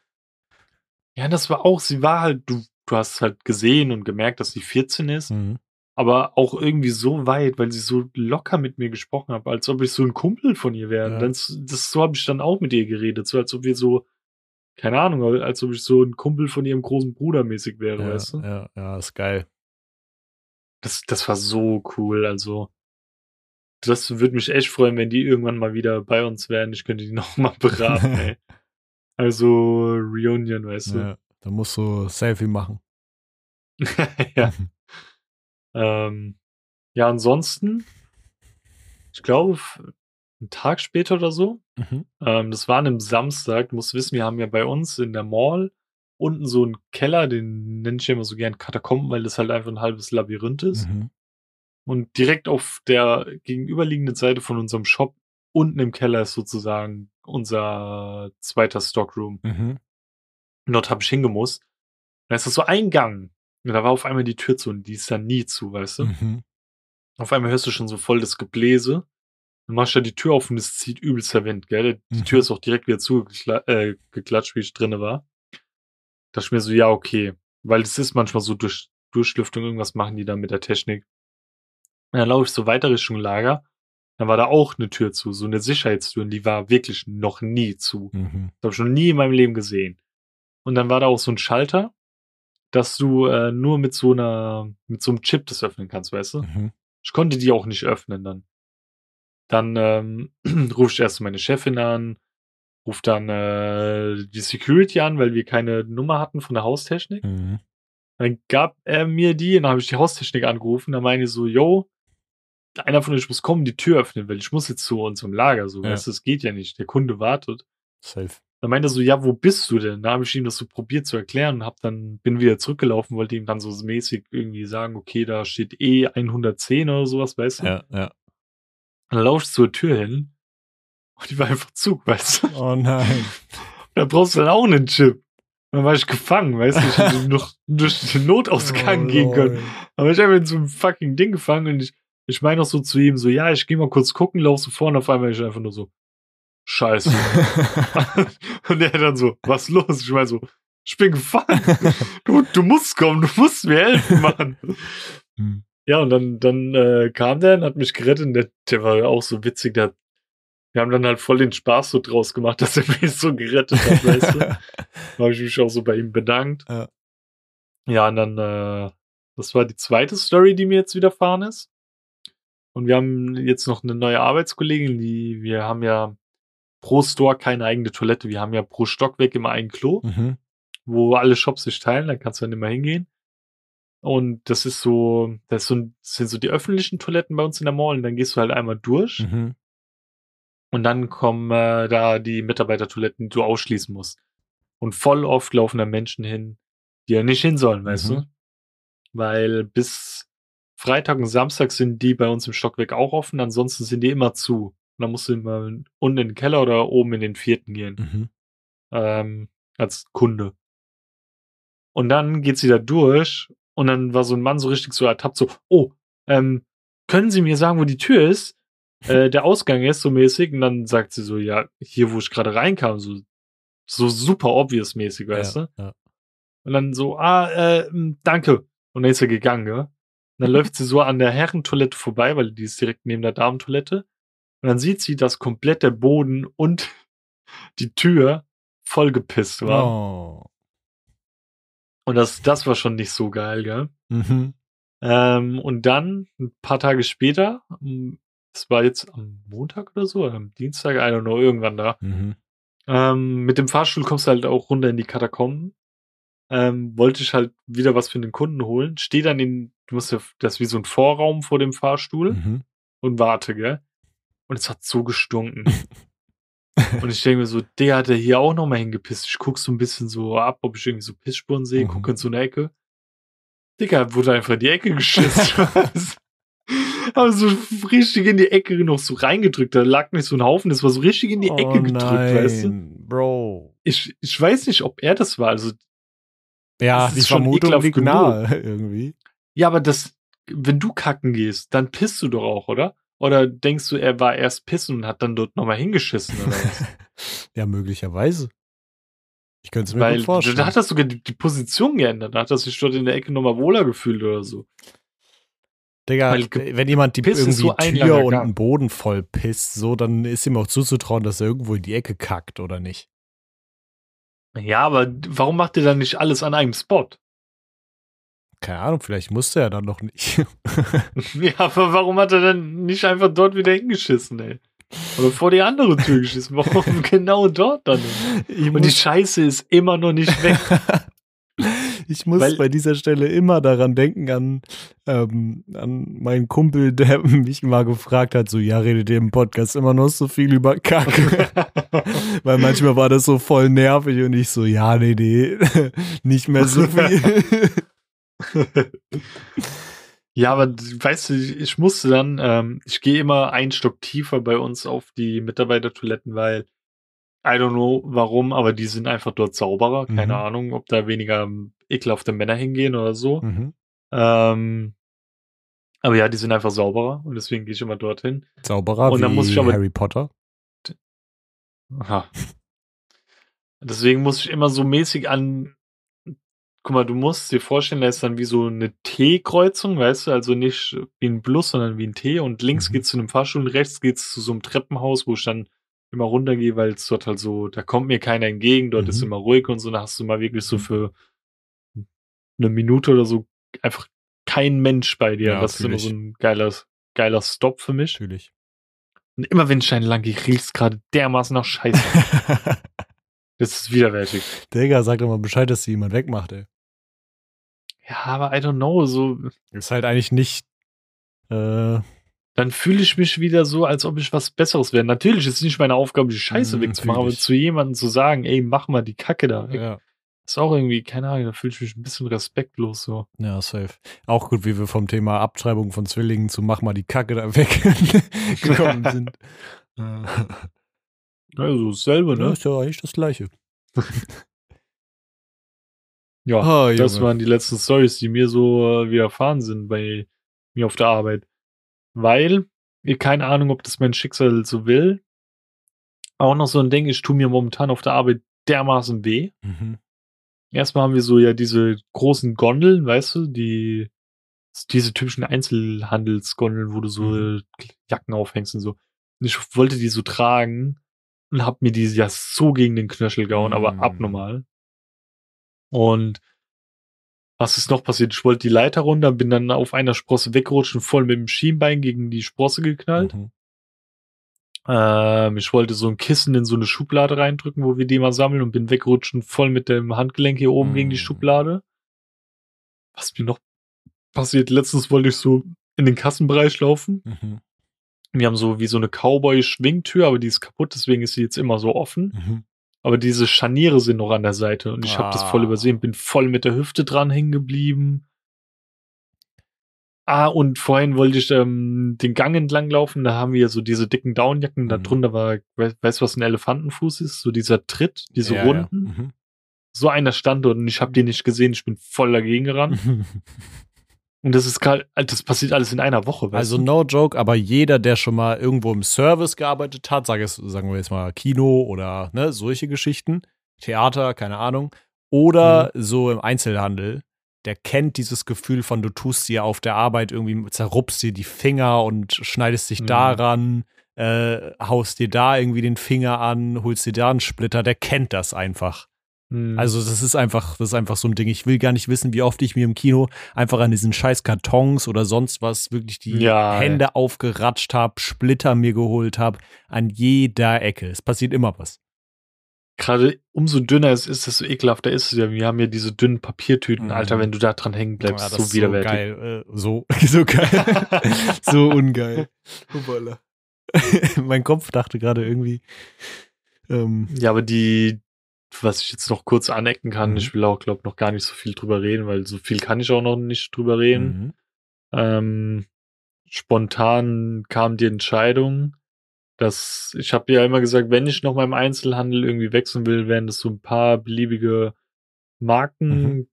Ja, das war auch, sie war halt, du, du hast halt gesehen und gemerkt, dass sie 14 ist, mhm. aber auch irgendwie so weit, weil sie so locker mit mir gesprochen hat, als ob ich so ein Kumpel von ihr wäre. Ja. Das, das, so habe ich dann auch mit ihr geredet, so als ob wir so keine Ahnung, als ob ich so ein Kumpel von ihrem großen Bruder mäßig wäre, ja, weißt du? Ja, ja, ist geil. Das, das war so cool, also. Das würde mich echt freuen, wenn die irgendwann mal wieder bei uns wären. Ich könnte die nochmal beraten, ey. Also Reunion, weißt du. Ja, da musst du Selfie machen. ja. ähm, ja, ansonsten, ich glaube, einen Tag später oder so. Mhm. Ähm, das war an einem Samstag. Du musst wissen, wir haben ja bei uns in der Mall unten so einen Keller, den nenne ich ja immer so gern Katakomben, weil das halt einfach ein halbes Labyrinth ist. Mhm. Und direkt auf der gegenüberliegenden Seite von unserem Shop, unten im Keller, ist sozusagen unser zweiter Stockroom. Mhm. Und dort habe ich hingemusst. Da ist das so ein Gang. Und da war auf einmal die Tür zu und die ist dann nie zu, weißt du? Mhm. Auf einmal hörst du schon so voll das Gebläse. Dann machst du ja die Tür auf und es zieht übelster Wind, gell? Die mhm. Tür ist auch direkt wieder zugeklatscht, äh, wie ich drinne war. Da ich mir so, ja, okay. Weil es ist manchmal so durch Durchlüftung, irgendwas machen die da mit der Technik. Und dann laufe ich so weiter Richtung Lager. Dann war da auch eine Tür zu, so eine Sicherheitstür, und die war wirklich noch nie zu. Mhm. Das habe ich noch nie in meinem Leben gesehen. Und dann war da auch so ein Schalter, dass du äh, nur mit so einer, mit so einem Chip das öffnen kannst, weißt du? Mhm. Ich konnte die auch nicht öffnen dann. Dann ähm, rufe ich erst meine Chefin an, rufe dann äh, die Security an, weil wir keine Nummer hatten von der Haustechnik. Mhm. Dann gab er mir die, und dann habe ich die Haustechnik angerufen. Dann meine ich so, yo, einer von euch muss kommen, die Tür öffnen, weil ich muss jetzt zu unserem Lager. So, ja. weißt das geht ja nicht. Der Kunde wartet. Safe. Dann meinte er so, ja, wo bist du denn? Da habe ich ihm das so probiert zu erklären und hab dann, bin wieder zurückgelaufen, wollte ihm dann so mäßig irgendwie sagen, okay, da steht E 110 oder sowas, weißt du? Ja, ja. Und dann laufst du zur Tür hin und die war einfach zu, weißt du? Oh nein. Da brauchst du dann auch einen Chip. Dann war ich gefangen, weißt du? Ich hätte noch durch den Notausgang oh, gehen können. Aber ich habe in so einem fucking Ding gefangen und ich, ich meine auch so zu ihm, so, ja, ich gehe mal kurz gucken, lauf so vorne, auf einmal ich einfach nur so, scheiße. und er dann so, was los? Ich meine so, ich bin gefangen. Du, du musst kommen, du musst mir helfen, Mann. Hm. Ja, und dann, dann äh, kam der und hat mich gerettet. Und der, der war auch so witzig. Der, wir haben dann halt voll den Spaß so draus gemacht, dass er mich so gerettet hat, weißt du? Da habe ich mich auch so bei ihm bedankt. Ja, ja und dann, äh, das war die zweite Story, die mir jetzt widerfahren ist. Und wir haben jetzt noch eine neue Arbeitskollegin, die, wir haben ja pro Store keine eigene Toilette. Wir haben ja pro Stockwerk immer ein Klo, Mhm. wo alle Shops sich teilen, da kannst du dann immer hingehen. Und das ist so, das, ist so, das sind so die öffentlichen Toiletten bei uns in der Mall. Und dann gehst du halt einmal durch Mhm. und dann kommen äh, da die Mitarbeitertoiletten, die du ausschließen musst. Und voll oft laufen da Menschen hin, die ja nicht hin sollen, weißt Mhm. du? Weil bis Freitag und Samstag sind die bei uns im Stockwerk auch offen, ansonsten sind die immer zu. Und dann musst du immer unten in den Keller oder oben in den vierten gehen, Mhm. ähm, als Kunde. Und dann geht sie da durch und dann war so ein Mann so richtig so ertappt, so, oh, ähm, können Sie mir sagen, wo die Tür ist? Äh, der Ausgang ist so mäßig. Und dann sagt sie so, ja, hier, wo ich gerade reinkam, so, so super obvious mäßig, weißt ja, du? Ja. Und dann so, ah, äh, danke. Und dann ist er gegangen, ja. Und dann läuft sie so an der Herrentoilette vorbei, weil die ist direkt neben der Damentoilette. Und dann sieht sie, dass komplett der Boden und die Tür vollgepisst war. Oh. Und das, das war schon nicht so geil, gell? Mhm. Ähm, und dann, ein paar Tage später, das war jetzt am Montag oder so, oder am Dienstag, I don't know, irgendwann da. Mhm. Ähm, mit dem Fahrstuhl kommst du halt auch runter in die Katakomben. Ähm, wollte ich halt wieder was für den Kunden holen. Steh dann in, du musst ja, das ist wie so ein Vorraum vor dem Fahrstuhl Mhm. und warte, gell? Und es hat so gestunken. und ich denke mir so, der hat ja hier auch nochmal hingepisst. Ich guck so ein bisschen so ab, ob ich irgendwie so Pissspuren sehe, Mhm. guck in so eine Ecke. Digga, wurde einfach in die Ecke geschissen. Aber so richtig in die Ecke noch so reingedrückt. Da lag nicht so ein Haufen, das war so richtig in die Ecke oh, gedrückt, nein, weißt du? Bro. Ich, ich weiß nicht, ob er das war. Also, Ja, Das die ist schon Vermutung ekelhaft liegt genug. nahe irgendwie. ja, aber das, wenn du kacken gehst, dann pisst du doch auch, oder? Oder denkst du, er war erst pissen und hat dann dort nochmal hingeschissen oder was? ja, möglicherweise. Ich könnte es mir Weil gut vorstellen. da hat er sogar die, die Position geändert. Da hat er sich dort in der Ecke nochmal wohler gefühlt oder so. Digga, weil wenn jemand die Piss irgendwie so Tür und den Boden voll pisst, so, dann ist ihm auch zuzutrauen, dass er irgendwo in die Ecke kackt, oder nicht? Ja, aber warum macht er dann nicht alles an einem Spot? Keine Ahnung, vielleicht musste er dann noch nicht. ja, aber warum hat er dann nicht einfach dort wieder hingeschissen, ey? Oder vor die andere Tür geschissen? Warum genau dort dann? Ich Und die Scheiße ist immer noch nicht weg. ich muss Weil- bei dieser Stelle immer daran denken, an, ähm, an meinen Kumpel, der mich mal gefragt hat, so, ja, redet ihr im Podcast immer noch so viel über Kacke? Weil manchmal war das so voll nervig und ich so, ja, nee, nee, nicht mehr so viel. Ja, aber weißt du, ich musste dann, ähm, ich gehe immer einen Stock tiefer bei uns auf die Mitarbeitertoiletten, weil I don't know warum, aber die sind einfach dort sauberer. Keine Mhm. Ahnung, ob da weniger ähm, ekelhafte Männer hingehen oder so. mhm. Ähm, aber ja, die sind einfach sauberer und deswegen gehe ich immer dorthin. Sauberer Und dann wie muss ich aber- Harry Potter. Aha. Deswegen muss ich immer so mäßig an. Guck mal, du musst dir vorstellen, da ist dann wie so eine T-Kreuzung, weißt du, also nicht wie ein Plus, sondern wie ein T und links Mhm. geht's zu einem Fahrstuhl und rechts geht's zu so einem Treppenhaus, wo ich dann immer runtergehe, weil es dort halt so, da kommt mir keiner entgegen, dort Mhm. ist immer ruhig und so, da hast du mal wirklich so für eine Minute oder so einfach kein Mensch bei dir. Ja, das ist immer so ein geiler, geiler Stop für mich. Natürlich. Und immer wenn ich einen lang gehe, riecht's gerade dermaßen nach Scheiße. das ist widerwärtig. Digga, sag doch mal Bescheid, dass sie jemand wegmacht, ey. Ja, aber I don't know, so, Ist halt eigentlich nicht. Äh, dann fühle ich mich wieder so, als ob ich was Besseres wäre. Natürlich ist es nicht meine Aufgabe, die Scheiße Mm, wegzumachen, aber zu jemandem zu sagen, ey, mach mal die Kacke da weg, ja. ist auch irgendwie, keine Ahnung, da fühle ich mich ein bisschen respektlos so. ja, safe. Auch gut, wie wir vom Thema Abtreibung von Zwillingen zu mach mal die Kacke da weg gekommen sind. Also dasselbe, ja, ne? ist ja eigentlich das Gleiche. Ja, Oh, das waren die letzten Stories, die mir so äh, widerfahren sind bei mir auf der Arbeit. Weil, ich keine Ahnung, ob das mein Schicksal so will. Auch noch so ein Ding, ich tue mir momentan auf der Arbeit dermaßen weh. Mhm. Erstmal haben wir so ja diese großen Gondeln, weißt du, die diese typischen Einzelhandelsgondeln, wo du so Mhm. Jacken aufhängst und so. Und ich wollte die so tragen und hab mir die ja so gegen den Knöchel gehauen, aber Mhm. abnormal. Und was ist noch passiert? Ich wollte die Leiter runter, bin dann auf einer Sprosse weggerutscht und voll mit dem Schienbein gegen die Sprosse geknallt. Mhm. Ähm, ich wollte so ein Kissen in so eine Schublade reindrücken, wo wir die mal sammeln und bin weggerutscht voll mit dem Handgelenk hier oben mm. gegen die mhm. Schublade. Was mir noch passiert, letztens wollte ich so in den Kassenbereich laufen. Mhm. Wir haben so wie so eine Cowboy-Schwingtür, aber die ist kaputt, deswegen ist sie jetzt immer so offen. Mhm. Aber diese Scharniere sind noch an der Seite und ich ah. habe das voll übersehen, bin voll mit der Hüfte dran hängen geblieben. Ah, und vorhin wollte ich ähm, den Gang entlang laufen, da haben wir so diese dicken Downjacken, mhm. da drunter war, weißt du, was ein Elefantenfuß ist? So dieser Tritt, diese ja, Runden. Ja. Mhm. So einer stand dort und ich habe den nicht gesehen, ich bin voll dagegen gerannt. Und das ist gerade, das passiert alles in einer Woche. Also no joke, aber jeder, der schon mal irgendwo im Service gearbeitet hat, sag es, sagen wir jetzt mal Kino oder ne, solche Geschichten, Theater, keine Ahnung, oder mhm. so im Einzelhandel, der kennt dieses Gefühl von, du tust dir auf der Arbeit irgendwie, zerrupst dir die Finger und schneidest dich mhm. daran, äh, haust dir da irgendwie den Finger an, holst dir da einen Splitter, der kennt das einfach. Mhm. Also das ist einfach, das ist einfach so ein Ding. Ich will gar nicht wissen, wie oft ich mir im Kino einfach an diesen scheiß Kartons oder sonst was wirklich die ja, Hände ey. aufgeratscht habe, Splitter mir geholt habe, an jeder Ecke. Es passiert immer was. Gerade umso dünner es ist, desto ekelhafter ist es ja. Wir haben ja diese dünnen Papiertüten, mhm. Alter, wenn du da dran hängen bleibst, ja, so widerwärtig. So geil, äh, so, so geil, so ungeil. mein Kopf dachte gerade irgendwie. Ähm, ja, aber die, was ich jetzt noch kurz anecken kann. Mhm. Ich will auch, glaube noch gar nicht so viel drüber reden, weil so viel kann ich auch noch nicht drüber reden. Mhm. Ähm, spontan kam die Entscheidung, dass ich habe ja immer gesagt, wenn ich noch mal im Einzelhandel irgendwie wechseln will, wären das so ein paar beliebige Marken, mhm.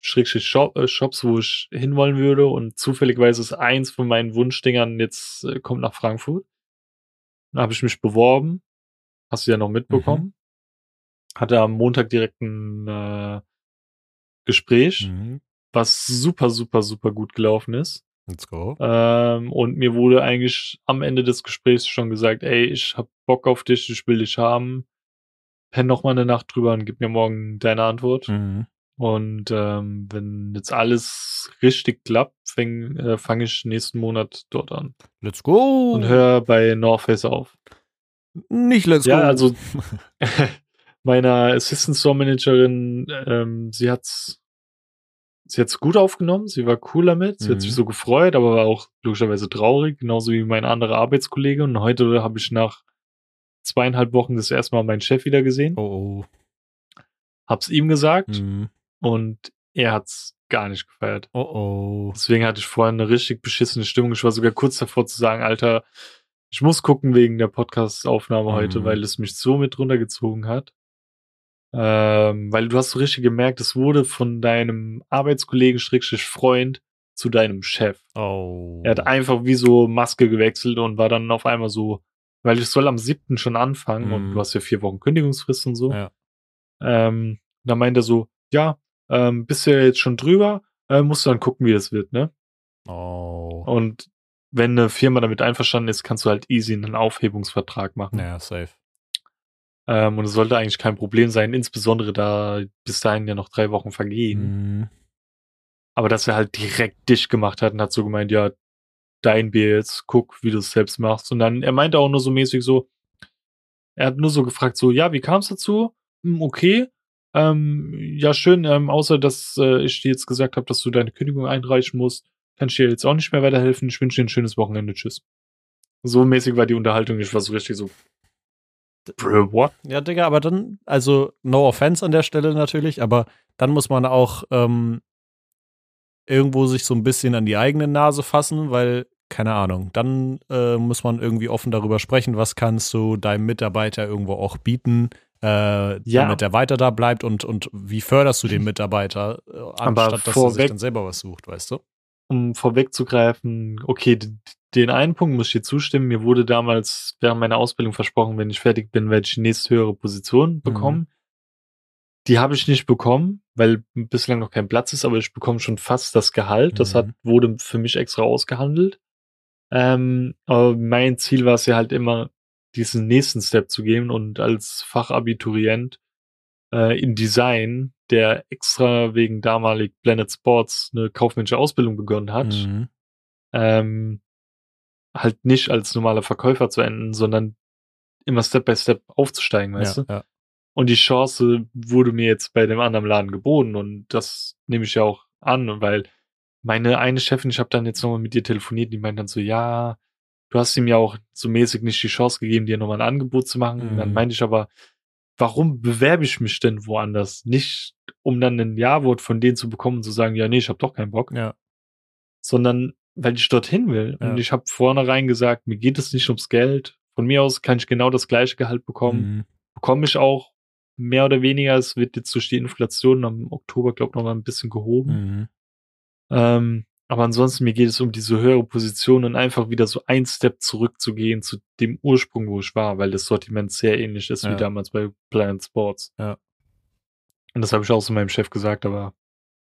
Schrägstrich Shop, äh, Shops, wo ich hinwollen würde. Und zufälligerweise ist eins von meinen Wunschdingern jetzt äh, kommt nach Frankfurt. Da habe ich mich beworben. Hast du ja noch mitbekommen. Hatte am Montag direkt ein äh, Gespräch, mhm. was super, super, super gut gelaufen ist. Let's go. Ähm, und mir wurde eigentlich am Ende des Gesprächs schon gesagt, ey, ich hab Bock auf dich, ich will dich haben. Penn noch mal eine Nacht drüber und gib mir morgen deine Antwort. Mhm. Und ähm, wenn jetzt alles richtig klappt, fange äh, fang ich nächsten Monat dort an. Let's go! Und hör bei North Face auf. Nicht let's ja, go. Ja, also meiner Assistant Store Managerin, ähm, sie hat's, sie hat's gut aufgenommen, sie war cool damit, sie mhm. hat sich mhm. so gefreut, aber war auch logischerweise traurig, genauso wie mein anderer Arbeitskollege. Und heute habe ich nach zweieinhalb Wochen das erste Mal meinen Chef wieder gesehen. Oh, oh. Hab's ihm gesagt mhm. und er hat's gar nicht gefeiert. Oh oh. Deswegen hatte ich vorhin eine richtig beschissene Stimmung. Ich war sogar kurz davor zu sagen, Alter, ich muss gucken wegen der Podcast-Aufnahme mhm. heute, weil es mich so mit runtergezogen hat. Ähm, weil du hast so richtig gemerkt, es wurde von deinem Arbeitskollegen Schrägstrich Freund zu deinem Chef. Oh. Er hat einfach wie so Maske gewechselt und war dann auf einmal so, weil ich soll am siebten schon anfangen mm. und du mhm. hast ja vier Wochen Kündigungsfrist und so. Ja. Ähm, dann meint er so, ja, ähm, bist du ja jetzt schon drüber, äh, musst du dann gucken, wie das wird, ne? Oh. Und wenn eine Firma damit einverstanden ist, kannst du halt easy einen Aufhebungsvertrag machen. Ja, safe. Ähm, und es sollte eigentlich kein Problem sein, insbesondere da bis dahin ja noch drei Wochen vergehen. Mhm. Aber dass er halt direkt dich gemacht hat und hat so gemeint, ja, dein Bier jetzt, guck, wie du es selbst machst. Und dann, er meinte auch nur so mäßig so, er hat nur so gefragt, so, ja, wie kam es dazu? Hm, okay. Ähm, ja, schön, ähm, außer dass äh, ich dir jetzt gesagt habe, dass du deine Kündigung einreichen musst, kann ich dir jetzt auch nicht mehr weiterhelfen. Ich wünsche dir ein schönes Wochenende. Tschüss. So mäßig war die Unterhaltung. Ich war so richtig so, Bro, what? Ja, Digga, aber dann, also no offense an der Stelle natürlich, aber dann muss man auch ähm, irgendwo sich so ein bisschen an die eigene Nase fassen, weil, keine Ahnung, dann äh, muss man irgendwie offen darüber sprechen, was kannst du deinem Mitarbeiter irgendwo auch bieten, äh, ja. damit er weiter da bleibt und, und wie förderst du den Mitarbeiter, äh, anstatt dass er sich dann selber was sucht, weißt du? Um vorwegzugreifen, okay, den einen Punkt muss ich dir zustimmen. Mir wurde damals während meiner Ausbildung versprochen, wenn ich fertig bin, werde ich die nächste höhere Position mhm. bekommen. Mhm. Die habe ich nicht bekommen, weil bislang noch kein Platz ist, aber ich bekomme schon fast das Gehalt. Mhm. Das hat, mhm. wurde für mich extra ausgehandelt. Ähm, aber mein Ziel war es ja halt immer, diesen nächsten Step zu gehen und als Fachabiturient äh, in Design, der extra wegen damalig Planet Sports eine kaufmännische Ausbildung begonnen hat, mhm. ähm, halt nicht als normaler Verkäufer zu enden, sondern immer Step by Step aufzusteigen, weißt ja, du? ja. Und die Chance wurde mir jetzt bei dem anderen Laden geboten und das nehme ich ja auch an, weil meine eine Chefin, ich habe dann jetzt nochmal mit ihr telefoniert, die meint dann so, ja, du hast ihm ja auch so mäßig nicht die Chance gegeben, dir nochmal ein Angebot zu machen. Mhm. Dann meinte ich aber, warum bewerbe ich mich denn woanders? Nicht, um dann ein Ja-Wort von denen zu bekommen und zu sagen, ja, nee, ich habe doch keinen Bock, Ja. sondern weil ich dorthin will. Ja. Und ich habe vornherein gesagt, mir geht es nicht ums Geld. Von mir aus kann ich genau das gleiche Gehalt bekommen. Mhm. Bekomme ich auch mehr oder weniger. Es wird jetzt durch die Inflation am Oktober, glaube ich, noch mal ein bisschen gehoben. Mhm. Ähm, aber ansonsten, mir geht es um diese höhere Position und einfach wieder so ein Step zurückzugehen zu dem Ursprung, wo ich war, weil das Sortiment sehr ähnlich ist Ja. wie damals bei Planet Sports. Ja. Und das habe ich auch so meinem Chef gesagt, aber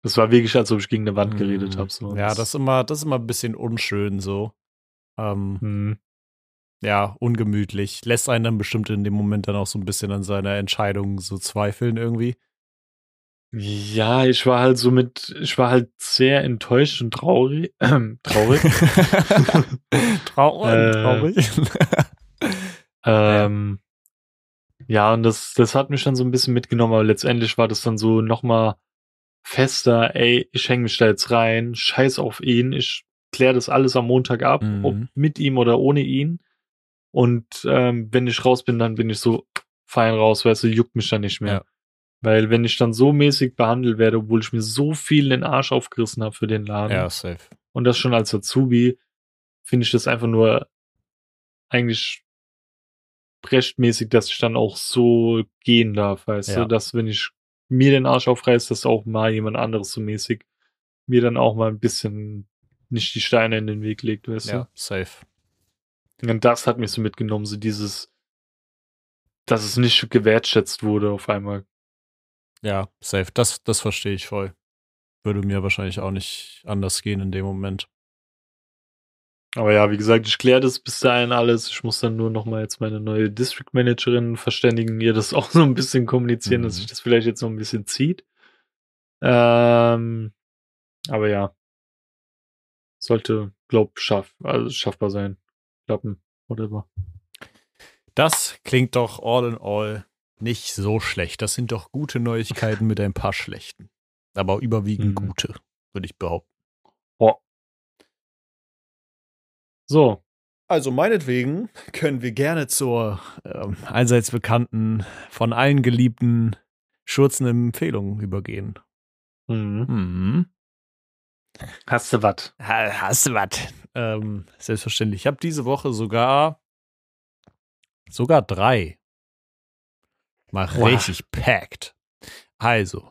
das war wirklich, als ob ich gegen eine Wand geredet Mhm. habe. So. Ja, das ist immer, das ist immer ein bisschen unschön so. Ähm, Hm. ja, ungemütlich. Lässt einen dann bestimmt in dem Moment dann auch so ein bisschen an seiner Entscheidung so zweifeln irgendwie. Ja, ich war halt so mit, ich war halt sehr enttäuscht und traurig. traurig. traurig, Äh, traurig. ähm, ja, und das, das hat mich dann so ein bisschen mitgenommen, aber letztendlich war das dann so nochmal fester, ey, ich hänge mich da jetzt rein, scheiß auf ihn, ich kläre das alles am Montag ab, Mhm. ob mit ihm oder ohne ihn. Und ähm, wenn ich raus bin, dann bin ich so fein raus, weißt du, juckt mich dann nicht mehr. Ja. Weil wenn ich dann so mäßig behandelt werde, obwohl ich mir so viel den Arsch aufgerissen habe für den Laden, ja, safe. und das schon als Azubi, finde ich das einfach nur eigentlich rechtmäßig, dass ich dann auch so gehen darf, weißt Ja. du, dass wenn ich mir den Arsch aufreiß, dass auch mal jemand anderes so mäßig mir dann auch mal ein bisschen nicht die Steine in den Weg legt, weißt Ja, safe. du? Und das hat mich so mitgenommen, so dieses, dass es nicht gewertschätzt wurde auf einmal. Ja, safe. Das, das verstehe ich voll. Würde mir wahrscheinlich auch nicht anders gehen in dem Moment. Aber ja, wie gesagt, ich kläre das bis dahin alles. Ich muss dann nur noch mal jetzt meine neue District Managerin verständigen, ihr das auch so ein bisschen kommunizieren, dass Mhm. sich das vielleicht jetzt noch ein bisschen zieht. Ähm, aber ja, sollte, glaub, schaff, also schaffbar sein. Klappen, whatever. Das klingt doch all in all nicht so schlecht. Das sind doch gute Neuigkeiten mit ein paar schlechten. Aber überwiegend Mhm. gute, würde ich behaupten. So, Also meinetwegen können wir gerne zur ähm, allseits bekannten, von allen geliebten schurzenden Empfehlung übergehen. mhm. Mhm. hast du was? Ha- Hast du was? Ähm, selbstverständlich. Ich habe diese Woche sogar sogar drei. Mal Wow. richtig packed. Also,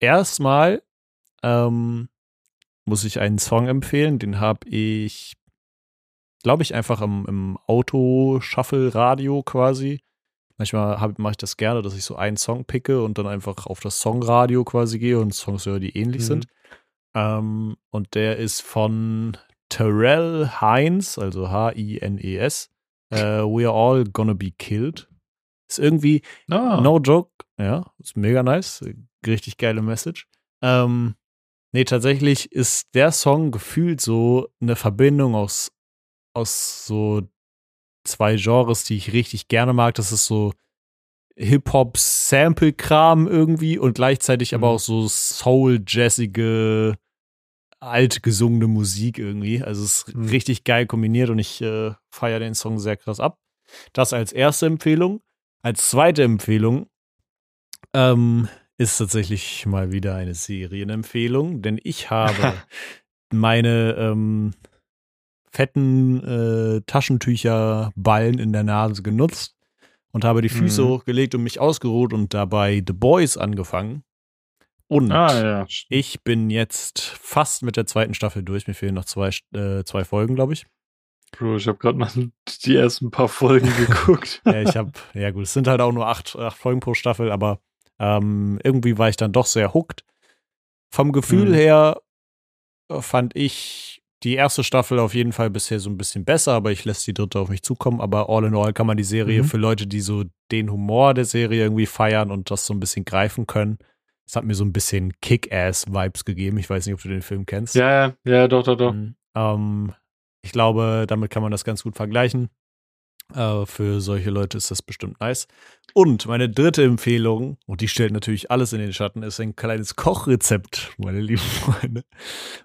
erstmal ähm, muss ich einen Song empfehlen. Den habe ich, glaube ich, einfach im, im Auto-Shuffle-Radio quasi. Manchmal mache ich das gerne, dass ich so einen Song picke und dann einfach auf das Songradio quasi gehe und Songs höre, die ähnlich Mhm. sind. Ähm, und der ist von Terrell Hines, also H-I-N-E-S. Äh, We are all gonna be killed. Ist irgendwie, Ah, no joke, ja, ist mega nice. Richtig geile Message. Ähm, nee, tatsächlich ist der Song gefühlt so eine Verbindung aus, aus so zwei Genres, die ich richtig gerne mag. Das ist so Hip-Hop-Sample-Kram irgendwie und gleichzeitig aber Mhm. auch so soul-jazzige, alt gesungene Musik irgendwie. Also es ist Mhm. richtig geil kombiniert und ich äh, feiere den Song sehr krass ab. Das als erste Empfehlung. Als zweite Empfehlung ähm, ist tatsächlich mal wieder eine Serienempfehlung, denn ich habe meine ähm, fetten äh, Taschentücherballen in der Nase genutzt und habe die Füße Mhm. hochgelegt und mich ausgeruht und dabei The Boys angefangen. Und ah ja. ich bin jetzt fast mit der zweiten Staffel durch. Mir fehlen noch zwei, äh, zwei Folgen, glaube ich. Bro, ich habe gerade mal die ersten paar Folgen geguckt. Ja, ich habe, ja gut, es sind halt auch nur acht, acht Folgen pro Staffel, aber ähm, irgendwie war ich dann doch sehr hooked. Vom Gefühl Mhm. her fand ich die erste Staffel auf jeden Fall bisher so ein bisschen besser, aber ich lasse die dritte auf mich zukommen. Aber all in all kann man die Serie Mhm. für Leute, die so den Humor der Serie irgendwie feiern und das so ein bisschen greifen können. Es hat mir so ein bisschen Kick-Ass-Vibes gegeben. Ich weiß nicht, ob du den Film kennst. ja, ja, ja, doch, doch, doch. Mhm. Ähm, ich glaube, damit kann man das ganz gut vergleichen. Äh, für solche Leute ist das bestimmt nice. Und meine dritte Empfehlung, und die stellt natürlich alles in den Schatten, ist ein kleines Kochrezept, meine lieben Freunde.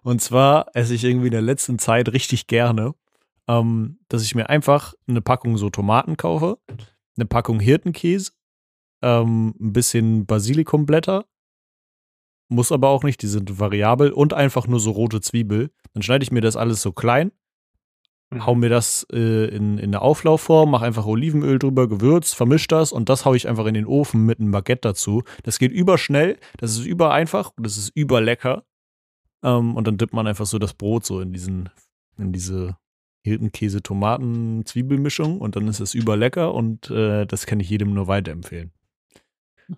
Und zwar esse ich irgendwie in der letzten Zeit richtig gerne, ähm, dass ich mir einfach eine Packung so Tomaten kaufe, eine Packung Hirtenkäse, ähm, ein bisschen Basilikumblätter, muss aber auch nicht, die sind variabel und einfach nur so rote Zwiebel. Dann schneide ich mir das alles so klein Mhm. Hau mir das äh, in, in eine Auflaufform, mach einfach Olivenöl drüber, Gewürz, vermisch das und das hau ich einfach in den Ofen mit einem Baguette dazu. Das geht überschnell, das ist übereinfach und das ist überlecker. Ähm, und dann dippt man einfach so das Brot so in diesen, in diese Hirtenkäse, Tomaten, Zwiebelmischung und dann ist es überlecker und äh, das kann ich jedem nur weiterempfehlen.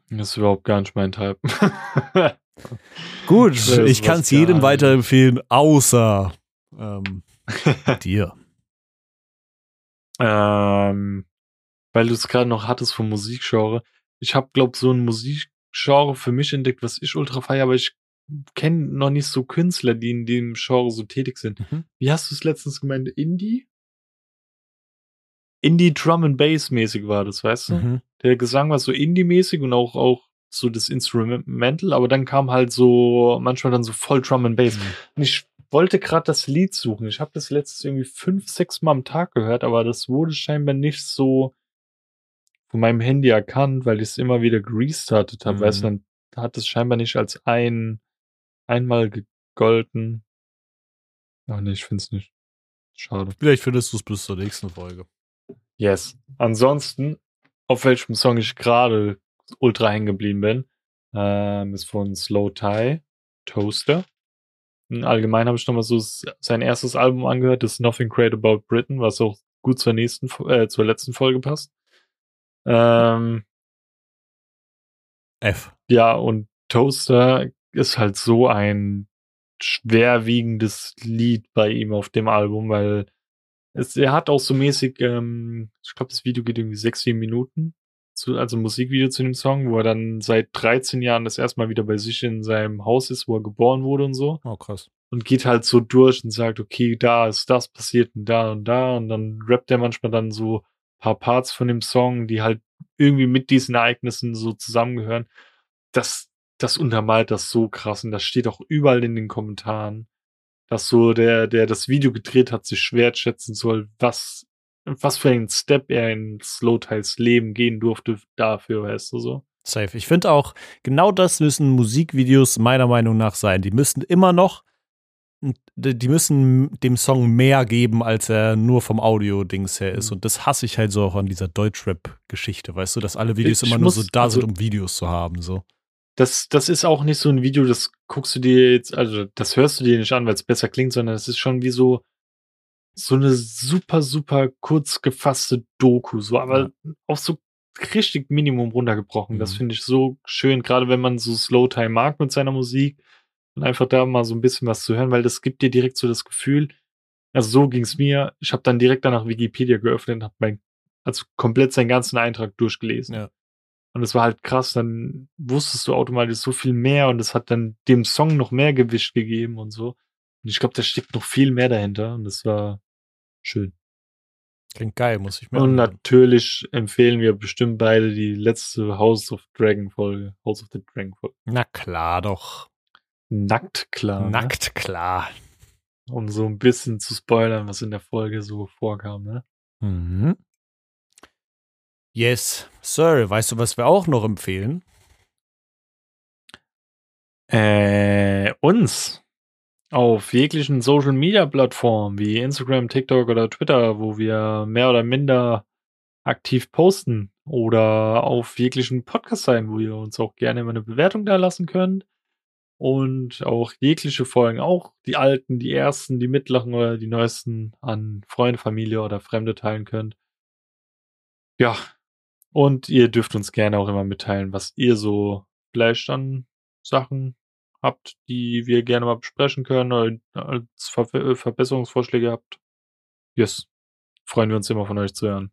Das ist überhaupt gar nicht mein Type. Gut, ich kann es jedem weiterempfehlen, außer ähm, dir. Ähm, weil du es gerade noch hattest vom Musikgenre. Ich habe, glaube so ein Musikgenre für mich entdeckt, was ich ultra feiere, aber ich kenne noch nicht so Künstler, die in dem Genre so tätig sind. Mhm. Wie hast du es letztens gemeint? Indie? Indie Drum and Bass mäßig war das, weißt du? Mhm. Der Gesang war so Indie-mäßig und auch, auch so das Instrumental, aber dann kam halt so, manchmal dann so voll Drum and Bass. Mhm. Und ich wollte gerade das Lied suchen. Ich habe das letztes irgendwie fünf, sechs Mal am Tag gehört, aber das wurde scheinbar nicht so von meinem Handy erkannt, weil ich es immer wieder gerestartet habe. Mhm. Weißt du, mhm. dann hat es scheinbar nicht als ein einmal gegolten. Ach nee, ich finde es nicht. Schade. Vielleicht findest du es bis zur nächsten Folge. Yes. Ansonsten, auf welchem Song ich gerade ultra hängen geblieben bin, ähm, ist von Slow Tie, Toaster. Allgemein habe ich nochmal so sein erstes Album angehört, das Nothing Great About Britain, was auch gut zur nächsten, äh, zur letzten Folge passt. Ähm, F. Ja, und Toaster ist halt so ein schwerwiegendes Lied bei ihm auf dem Album, weil es, er hat auch so mäßig, ähm, ich glaube, das Video geht irgendwie sechs, sieben Minuten zu, also ein Musikvideo zu dem Song, wo er dann seit 13 Jahren das erstmal wieder bei sich in seinem Haus ist, wo er geboren wurde und so. Oh, krass. Und geht halt so durch und sagt, okay, da ist das passiert und da und da. Und dann rappt er manchmal dann so paar Parts von dem Song, die halt irgendwie mit diesen Ereignissen so zusammengehören. Das, das untermalt das so krass und das steht auch überall in den Kommentaren, dass so der, der das Video gedreht hat, sich schwer schätzen soll, was was für ein Step er in Slowtiles Leben gehen durfte dafür, weißt du so. Safe. Ich finde auch, genau das müssen Musikvideos meiner Meinung nach sein. Die müssen immer noch, die müssen dem Song mehr geben, als er nur vom Audio-Dings her ist. Mhm. Und das hasse ich halt so auch an dieser Deutschrap-Geschichte, weißt du, dass alle Videos ich immer muss, nur so da also, sind, um Videos zu haben, so. Das, das ist auch nicht so ein Video, das guckst du dir jetzt, also das hörst du dir nicht an, weil es besser klingt, sondern es ist schon wie so, so eine super, super kurz gefasste Doku, so, aber ja. auch so richtig Minimum runtergebrochen. Mhm. Das finde ich so schön, gerade wenn man so Slow Time mag mit seiner Musik und einfach da mal so ein bisschen was zu hören, weil das gibt dir direkt so das Gefühl, also so ging's mir. Ich habe dann direkt danach Wikipedia geöffnet und habe mein, also komplett seinen ganzen Eintrag durchgelesen. Ja. Und es war halt krass, dann wusstest du automatisch so viel mehr und es hat dann dem Song noch mehr Gewicht gegeben und so. Und ich glaube, da steckt noch viel mehr dahinter und das war schön. Klingt geil, muss ich mir Und anhören. natürlich empfehlen wir bestimmt beide die letzte House of Dragon Folge. House of the Dragon Folge. Na klar doch. Nackt klar. Ne? Nackt ne? klar. Um so ein bisschen zu spoilern, was in der Folge so vorkam, ne? Mhm. Yes, Sir. Weißt du, was wir auch noch empfehlen? Äh, uns auf jeglichen Social Media Plattformen wie Instagram, TikTok oder Twitter, wo wir mehr oder minder aktiv posten oder auf jeglichen Podcast sein, wo ihr uns auch gerne immer eine Bewertung da lassen könnt und auch jegliche Folgen, auch die alten, die ersten, die mittleren oder die neuesten an Freunde, Familie oder Fremde teilen könnt. Ja, und ihr dürft uns gerne auch immer mitteilen, was ihr so vielleicht an Sachen habt, die wir gerne mal besprechen können oder als Ver äh, Verbesserungsvorschläge habt. Yes. Freuen wir uns immer von euch zu hören.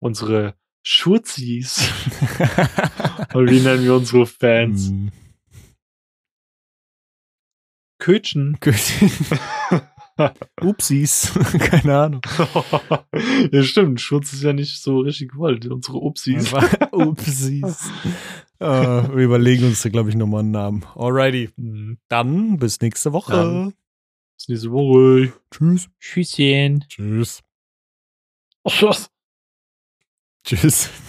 Unsere Schutzis. Und wie nennen wir unsere Fans? Mm. Kötchen. Kötchen. Upsis. Keine Ahnung. ja, stimmt. Schutz ist ja nicht so richtig gewollt. Unsere Upsis. Upsis. Uh, wir überlegen uns da, glaube ich, nochmal einen Namen. Alrighty. Dann bis nächste Woche. Dann. Bis nächste Woche. Tschüss. Tschüsschen. Tschüss. Tschüss. Tschüss.